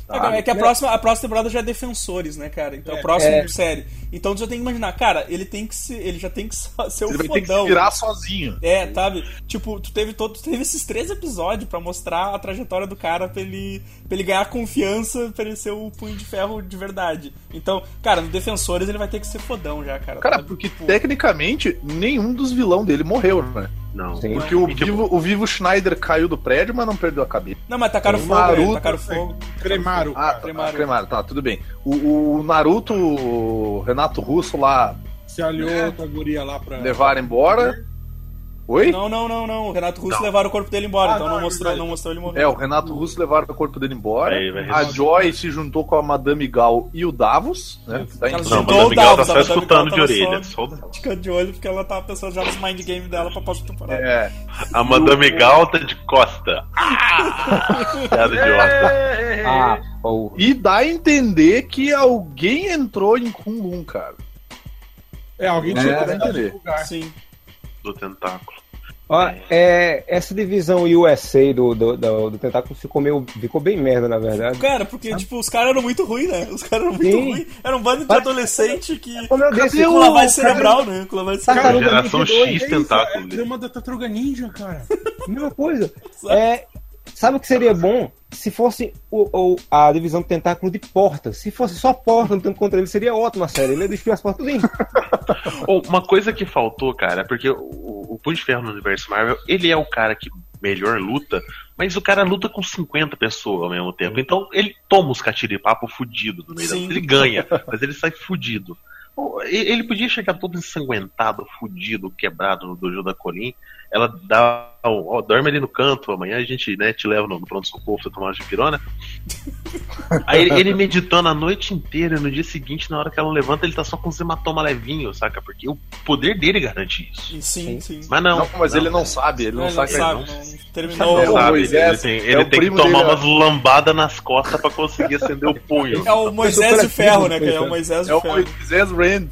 É, cara, é que a próxima, a próxima temporada já é Defensores, né, cara? Então, a próxima série. Então, tu já tem que imaginar, cara, ele tem que ser, ele já tem que ser o Ele vai ter que fodão. se virar sozinho. É, sabe? Tipo, tu teve, todo, tu teve esses três episódios pra mostrar a trajetória do cara pra ele, pra ele ganhar confiança pra ele ser o punho de ferro de verdade. Então, cara, no Defensores ele vai ter que ser fodão já, cara. Cara, sabe? porque Tipo, tecnicamente nenhum dos vilão dele morreu, né? Não. Sim. Porque o E, tipo, vivo, o vivo Schneider caiu do prédio, mas não perdeu a cabeça. Não, mas tacaram o fogo, né? Naruto- Tacaram fogo. Cremaram. Ah, tá, Cremaram. cremaram, tá, tudo bem. O, o Naruto, o Renato Russo lá, Se aliou com a guria lá pra. levaram embora. Oi? Não, não, não, não. O Renato Russo Não. levaram o corpo dele embora, Ah, então não, não, é mostrou, verdade. não mostrou ele morrer. É, o Renato Russo levaram o corpo dele embora. Aí a. Joy se juntou com a Madame Gal e o Davos, né? Tá Ela Não, Juntou o tá Davos, só a Madame escutando de orelha. só- Só... Fica de olho porque ela tava pensando já nos mind game dela pra próxima temporada. É. A Madame Gal tá de costa. Ah! Piada idiota. Ah, porra. E dá a entender que alguém entrou em Kunlun, cara. É, alguém É, tinha pra entender. lugar. Sim. Do tentáculo. Ó, é, essa divisão USA do, do, do, do Tentáculo ficou meio. ficou bem merda, na verdade. Cara, porque, tipo, os caras eram muito ruins, né? Os caras eram muito Sim. ruins. Era um bando de Mas- adolescente que. Como eu disse, Com lavagem cerebral, né? Com lavagem cerebral. Geração X É tentáculo. a trama da Tartaruga Ninja, cara. Mesma coisa. É, sabe o que seria bom? Se fosse o, o- a divisão do tentáculo de porta. Se fosse só porta lutando contra ele, seria ótima a série. Ele ia destruir as portas tudinho. Ou, uma coisa que faltou, cara, é porque o, o Punho de Ferro no universo Marvel, ele é o cara que melhor luta, mas o cara luta com 50 pessoas ao mesmo tempo. Então ele toma os catiripapo fudido no meio da Sim. Ele ganha, mas ele sai fudido. Ele podia chegar todo ensanguentado, fudido, quebrado no dojo da Colin. Ela dá. Ó, dorme ali no canto, amanhã a gente né, te leva no, no pronto-socorro pra tomar uma pirona. Aí ele, ele meditando a noite inteira, e no dia seguinte, na hora que ela levanta, ele tá só com os hematoma levinho, saca? Porque o poder dele garante isso. Sim, sim. Mas não. Não, mas ele não sabe, ele não, Ele sabe. não sabe, não. não terminou. É o sabe, Moisés, ele tem, é ele o tem que tomar dele, ó. umas lambadas nas costas pra conseguir acender o punho. É o Moisés de Ferro, né? Que é o Moisés É de o Ferro. Moisés Rand.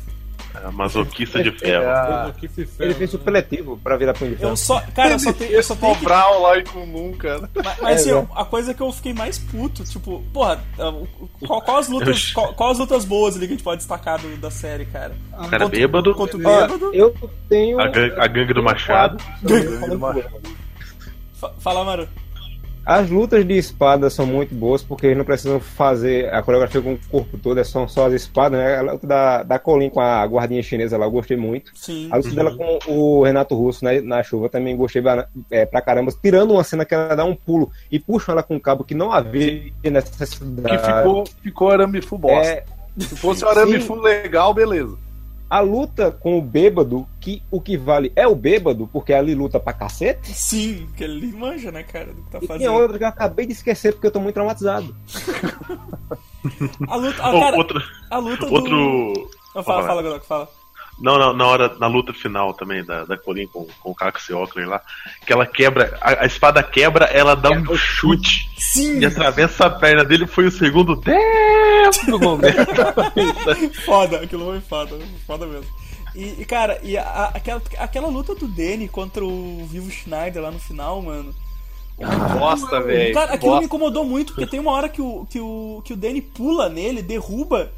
É, masoquista de ferro. É, Ele fez supletivo pra virar punho de ferro. Eu só. Cara, eu só tenho. Eu só tenho que Brown lá em comum, cara. Mas, mas, assim, É, a coisa que eu fiquei mais puto, tipo, porra, qual, qual as lutas, qual, qual as lutas boas ali que a gente pode destacar do- da série, cara? O cara bêbado, Contra o Ó, bêbado. eu tenho. a, gan- a gangue do Machado. Fa- Fala, Maru. As lutas de espada são muito boas porque eles não precisam fazer a coreografia com o corpo todo, é só, só as espadas, né? A luta da, da Colin com a guardinha chinesa lá, eu gostei muito. Sim. A luta dela com o Renato Russo né, na chuva também gostei é, pra caramba. Tirando uma cena que ela dá um pulo e puxa ela com um cabo que não havia necessidade. Que ficou, ficou arame full bosta. É, Se fosse um arame full legal, beleza. A luta com o bêbado, que o que vale é o bêbado, porque ali luta pra cacete. Sim, que ele manja, né, cara, do que tá E tem fazendo. outra que eu acabei de esquecer porque eu tô muito traumatizado. A luta, a, cara, outro. a luta do... outro Não, fala, Fala. fala, Godok, fala. Não, não, na hora, na luta final também, da, da Colin com, com o Cax e Ockler lá, que ela quebra, a, a espada quebra, ela dá um chute Sim, e atravessa a perna dele, foi o segundo tempo do momento. foda, aquilo foi foda, foda mesmo. E, e, cara, e a- aquela, aquela luta do Danny contra o Vivo Schneider lá no final, mano. Bosta, velho. Cara, aquilo me Bosta. incomodou muito, porque tem uma hora que o, que o, que o Danny pula nele, derruba,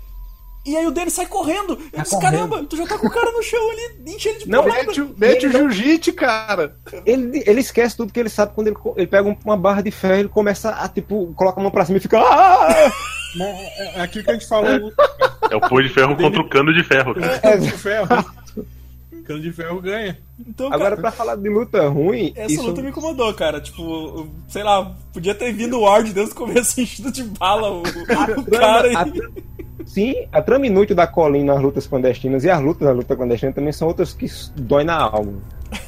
e aí o Danny sai correndo. Eu disse, caramba, tu já tá com o cara no chão ali, enche ele de Não, porrada. Mete, o- mete o jiu-jitsu, cara. Ele, ele esquece tudo que ele sabe quando ele, ele pega um- uma barra de ferro, ele começa a, tipo, coloca a mão pra cima e fica. "Ah!" Mas É é aquilo que a gente falou. É o punho de ferro contra o cano de ferro, cara. Cano de ferro. Cano de ferro ganha. Então, Agora, cara, pra falar de luta ruim. essa isso- luta me incomodou, cara. Tipo, sei lá, podia ter vindo o Ward desde o começo enchido de bala o, o cara. E... Sim, a trama inútil da Colin nas lutas clandestinas e as lutas na luta clandestina também são outras que dói na alma.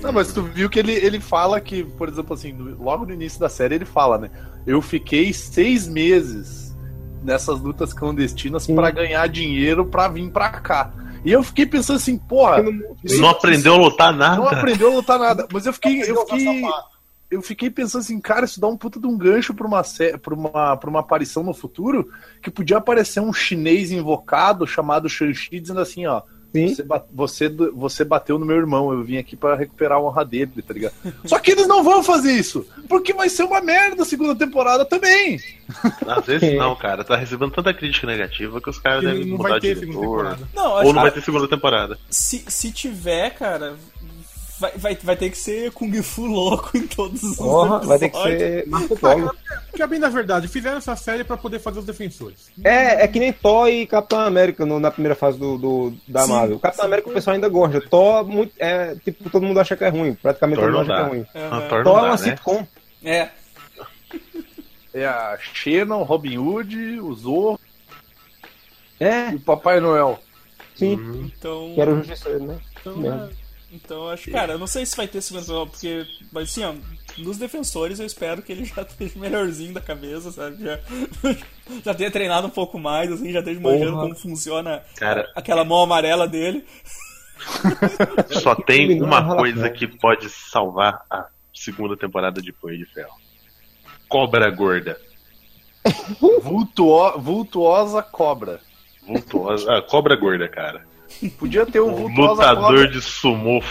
Não, mas tu viu que ele, ele fala que, por exemplo, assim, logo no início da série ele fala, né? Eu fiquei seis meses nessas lutas clandestinas pra ganhar dinheiro pra vir pra cá. E eu fiquei pensando assim, porra, isso- Não aprendeu a lutar não nada. aprendeu a lutar nada. Mas eu fiquei, eu fiquei. Eu fiquei pensando assim, cara, isso dá um puta de um gancho pra uma, sé- pra uma, pra uma aparição no futuro que podia aparecer um chinês invocado chamado Shang-Chi dizendo assim, ó. Sim. Você, você, você bateu no meu irmão, eu vim aqui pra recuperar a honra dele, tá ligado? Só que eles não vão fazer isso, porque vai ser uma merda a segunda temporada também. Às vezes não, cara. Tá recebendo tanta crítica negativa que os caras Que devem não mudar vai de ter segunda diretor. temporada. Não, Ou não vai ter segunda temporada. se, se tiver, cara, vai, vai, vai ter que ser Kung Fu louco em todos os Porra, vai ter que episódios. ser Marco Polo. Que é bem da verdade, fizeram essa série pra poder fazer os defensores. É, é que nem Thor e Capitão América no- na primeira fase do, do- da Sim, Marvel. Capitão América o pessoal ainda gosta. Thor, muito, é, tipo, todo mundo acha que é ruim. Praticamente Thor todo mundo não acha dá. que é ruim. Ah, Thor Thor não é uma dá, né? sitcom. É, É a Xena, o Robin Hood, o Zorro É, e o Papai Noel. sim. então. Que era o Justiceiro, né? Então, é, então eu acho, cara, eu não sei se vai ter segunda temporada, porque, mas assim, ó, nos defensores eu espero que ele já esteja melhorzinho da cabeça, sabe? Já, já tenha treinado um pouco mais, assim, já esteja manjando como funciona Cara. aquela mão amarela dele. Só tem uma coisa que pode salvar a segunda temporada de Punho de Ferro. Cobra gorda. Vultuo- vultuosa cobra. Vultuosa. Ah, cobra gorda, cara. Podia ter um Um lutador cobra. de sumô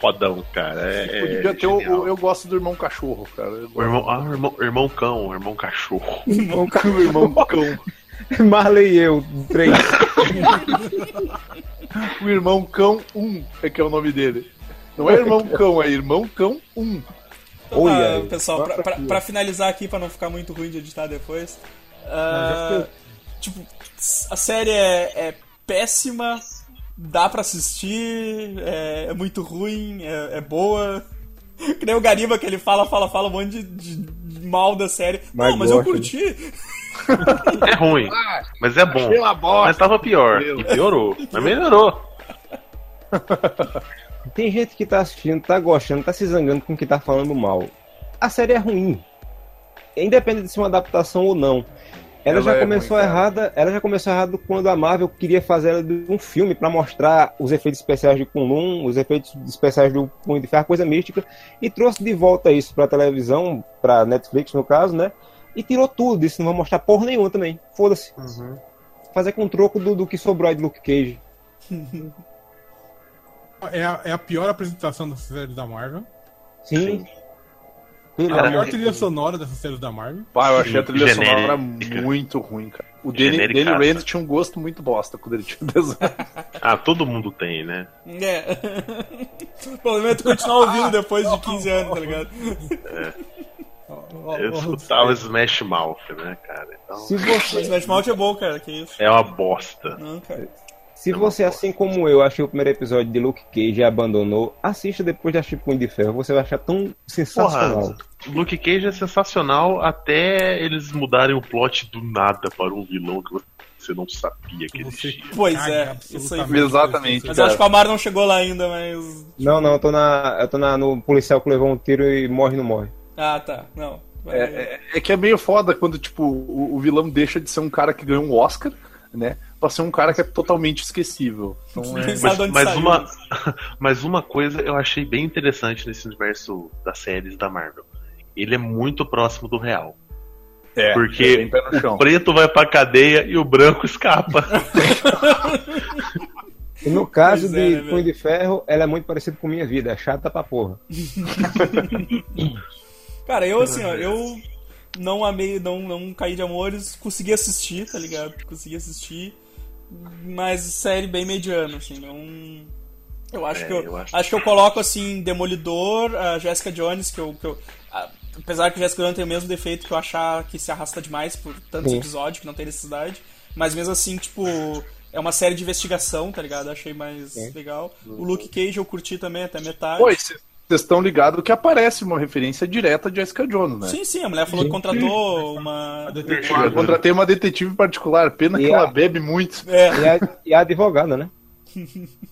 fodão, cara. É, Podia é ter o, Eu gosto do irmão cachorro, cara. O irmão, ah, o irmão, irmão cão, o irmão cachorro. gosto do irmão cão. Marley e eu, três. O irmão cão 1 é que é o nome dele. Não é irmão cão, é irmão cão 1. Então, Olha tá, aí. pessoal, pra, pra- pra finalizar aqui, pra não ficar muito ruim de editar depois. ah, tipo, a série é, é péssima, dá pra assistir, é, é muito ruim, é, é boa. Que nem o Gariba que ele fala, fala, fala um monte de, de mal da série. Mas não, mas eu gosta. curti. É ruim, mas é bom. Bosta. Mas tava pior. Meu. E piorou. Mas melhorou. Tem gente que tá assistindo, tá gostando, tá se zangando com o que tá falando mal. A série é ruim. Independente de ser uma adaptação ou não. Ela, Ela já é começou ruim, errada, ela já começou errado quando a Marvel queria fazer ela de um filme pra mostrar os efeitos especiais de Kunlun, os efeitos especiais do Punho de Ferro, coisa mística, e trouxe de volta isso pra televisão, pra Netflix no caso, né? E tirou tudo disso, não vai mostrar porra nenhuma também. Foda-se. Fazer com troco do, do que sobrou aí de Luke Cage. É a, é a pior apresentação série da Marvel. Sim. A Cara, pior trilha sonora dessa série da Marvel. Pá, eu achei a trilha Genérica. sonora muito ruim, cara. O Danny. Danny Rand tinha um gosto muito bosta quando ele tinha desenho. Ah, todo mundo tem, né? É. O problema é tu continuar ouvindo depois de 15 anos, tá ligado? Ó, Eu escutava Smash Mouth, né, cara? Então, Se você, Mas Smash Mouth é bom, cara, que isso. é uma bosta. Não, cara. Se você, assim como eu, achei o primeiro episódio de Luke Cage e abandonou, assista depois de assistir Punho de Ferro. Você vai achar tão sensacional. Porra, Luke Cage é sensacional até eles mudarem o plot do nada para um vilão que você não sabia que existia. Pois é, isso aí. Exatamente. Mas eu acho que o Amaro não chegou lá ainda, mas. Não, não, eu tô, na, eu tô na, no policial que levou um tiro e morre não morre. Ah, tá. Não. É, é- é que é meio foda quando, tipo, o, o vilão deixa de ser um cara que ganhou um Oscar, né? Pra ser um cara que é totalmente esquecível. Então é. Mas saiu. uma, mas uma coisa eu achei bem interessante nesse universo das séries da Marvel. Ele é muito próximo do real. é, Porque é. O preto vai pra cadeia e o branco escapa. E no caso Pois é, de né, Punho de Ferro, ela é muito parecida com minha vida. É chata pra porra. Cara, eu assim, ó, eu não amei, não, não caí de amores, consegui assistir, tá ligado? Consegui assistir, mas série bem mediana, assim, não. Eu acho É, que eu, eu acho... acho- que eu coloco assim Demolidor, a Jessica Jones, que eu, que eu a- apesar que a Jessica Jones tem o mesmo defeito que eu achar que se arrasta demais por tantos Sim. episódios que não tem necessidade, mas mesmo assim, tipo, é uma série de investigação, tá ligado? Achei mais Sim. legal. O Luke Cage eu curti também até metade. Pô, vocês estão ligados que aparece uma referência direta de Jessica Jones, né? Sim, sim, a mulher falou que contratou uma. Eu contratei uma detetive particular, pena E que a- ela bebe muito. É, E a, e a advogada, né?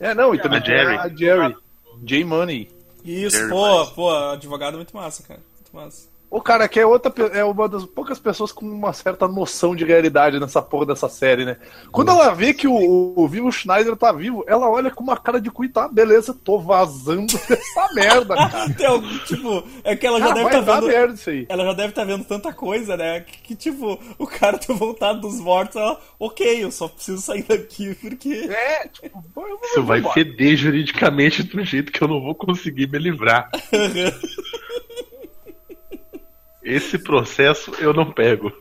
É, não, e também A Jerry. a Jerry. J Money. isso, Jerry pô, Wise. pô, advogado é muito massa, cara. Muito massa. O cara que é outra é uma das poucas pessoas com uma certa noção de realidade nessa porra dessa série, né? Quando ela vê que o, o Vivo Schneider tá vivo, ela olha com uma cara de cu e tá, beleza, tô vazando dessa merda, cara. Tem algum- tipo, é que ela já Cara, deve vai estar dar vendo. merda isso aí. Ela já deve estar vendo tanta coisa, né? Que, que, tipo, o cara ter voltado dos mortos, ela, ok, eu só preciso sair daqui, porque. É, tipo, eu vou Isso vai embora. feder juridicamente do jeito que eu não vou conseguir me livrar. Esse processo eu não pego.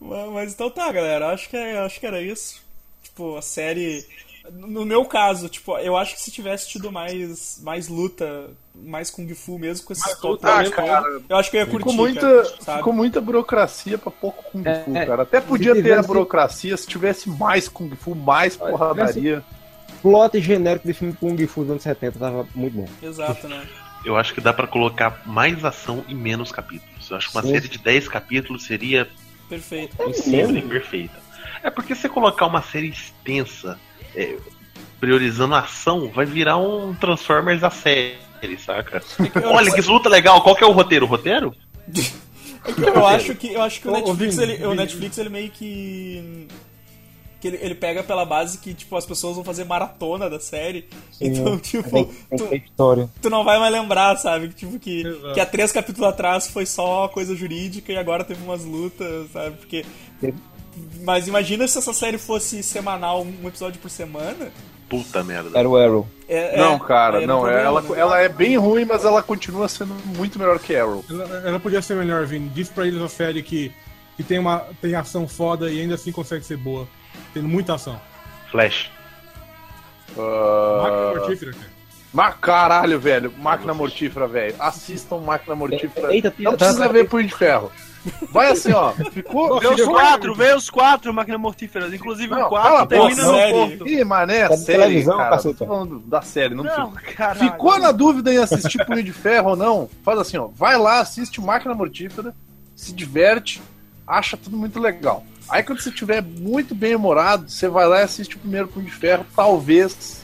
Mas, mas então tá, galera. Acho que, é- acho que era isso. Tipo, a série. No meu caso, tipo, eu acho que se tivesse tido mais, mais luta, mais Kung Fu mesmo, com esses luta, Ah, eu acho que eu ia curtir. Ficou muita, cara, ficou muita burocracia pra pouco Kung É, Fu, é. cara. Até podia ter a burocracia se tivesse mais Kung Fu, mais porradaria. Plot genérico de filme Kung Fu dos anos 70 tava muito bom. Exato, né? Eu acho que dá pra colocar mais ação e menos capítulos. Eu acho que uma Sim. série de 10 capítulos seria Perfeito. sempre perfeita. É porque se você colocar uma série extensa, é, priorizando a ação, vai virar um Transformers da série, saca? Olha que luta legal, qual que é o roteiro? O roteiro? É que eu acho que eu acho que o Netflix, ele, o. Netflix ele meio que que ele, ele pega pela base que tipo as pessoas vão fazer maratona da série. então, tipo, Tem, tem tu, tu não vai mais lembrar, sabe? Que, Tipo que Exato. que há três capítulos atrás foi só coisa jurídica e agora teve umas lutas, sabe? Porque mas imagina se essa série fosse semanal, um episódio por semana. Puta merda. Era o Arrow. É- é, Não, cara, não. problema, ela, né? ela é bem ruim, mas ela continua sendo muito melhor que Arrow. Ela, ela podia ser melhor, Vini. Diz pra eles a série que, que tem, uma, tem ação foda e ainda assim consegue ser boa. Tendo muita ação. Flash. Máquina Ah, mortífera, cara. caralho, velho. Máquina mortífera, velho. Assistam Máquina Mortífera. Eita, não tá- precisa tá- ver Punho de Ferro. Vai assim, ó. Ficou. Vê os quatro, vê os quatro máquinas mortíferas. Inclusive Não, o cala quarto a termina boca, no série. ponto. Ih, mané, Tá série, televisão, cara. Tô falando da série, não, Não, caralho. Ficou na dúvida em assistir Punho de Ferro ou não? Faz assim, ó. Vai lá, assiste Máquina Mortífera, se diverte, acha tudo muito legal. Aí quando você estiver muito bem humorado, você vai lá e assiste o primeiro Punho de Ferro. Talvez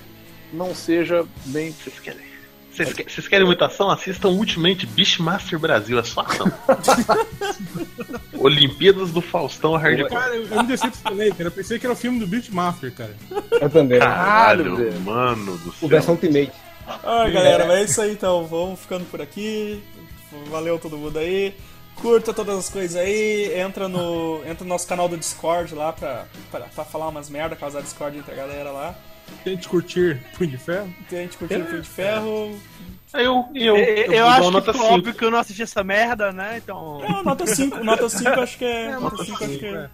não seja bem. Vocês querem? Vocês que- vocês querem muita ação? Assistam Ultimate Beastmaster Brasil, é só ação. Olimpíadas do Faustão Hardcore. Cara, eu, eu me decepcionei, cara. Eu pensei que era o filme do Beatmaster, cara. Eu também. Caralho, mano do O céu. versão Ultimate. Ah, galera, mas é isso aí então. Vamos ficando por aqui. Valeu todo mundo aí. Curta todas as coisas aí. Entra no, entra no nosso canal do Discord lá pra, pra, pra falar umas merda, causar Discord entre a galera lá. Tente curtir Punho de Ferro. Tem a gente curtindo o Fio de Ferro. Eu, eu, Eu, eu, eu vou dar acho uma que 5. óbvio que eu não assisti essa merda, né? Então. É, nota 5. Nota 5 acho que é. Nota 5 acho que é.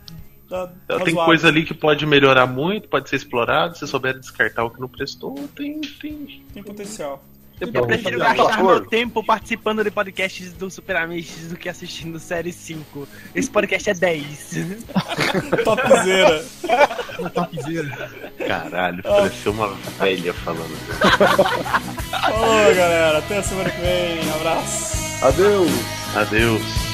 Tá Tem razoável. coisa ali que pode melhorar muito, pode ser explorado. Se souber descartar o que não prestou, tem. tem... Tem potencial. Eu Então, prefiro gastar meu tempo participando de podcasts do Super Amish do que assistindo série 5. Esse podcast é 10. Topzera. Uma topzera. Caralho, pareceu uma velha falando. Falou, galera. Até a semana que vem. Abraço. Adeus! Adeus.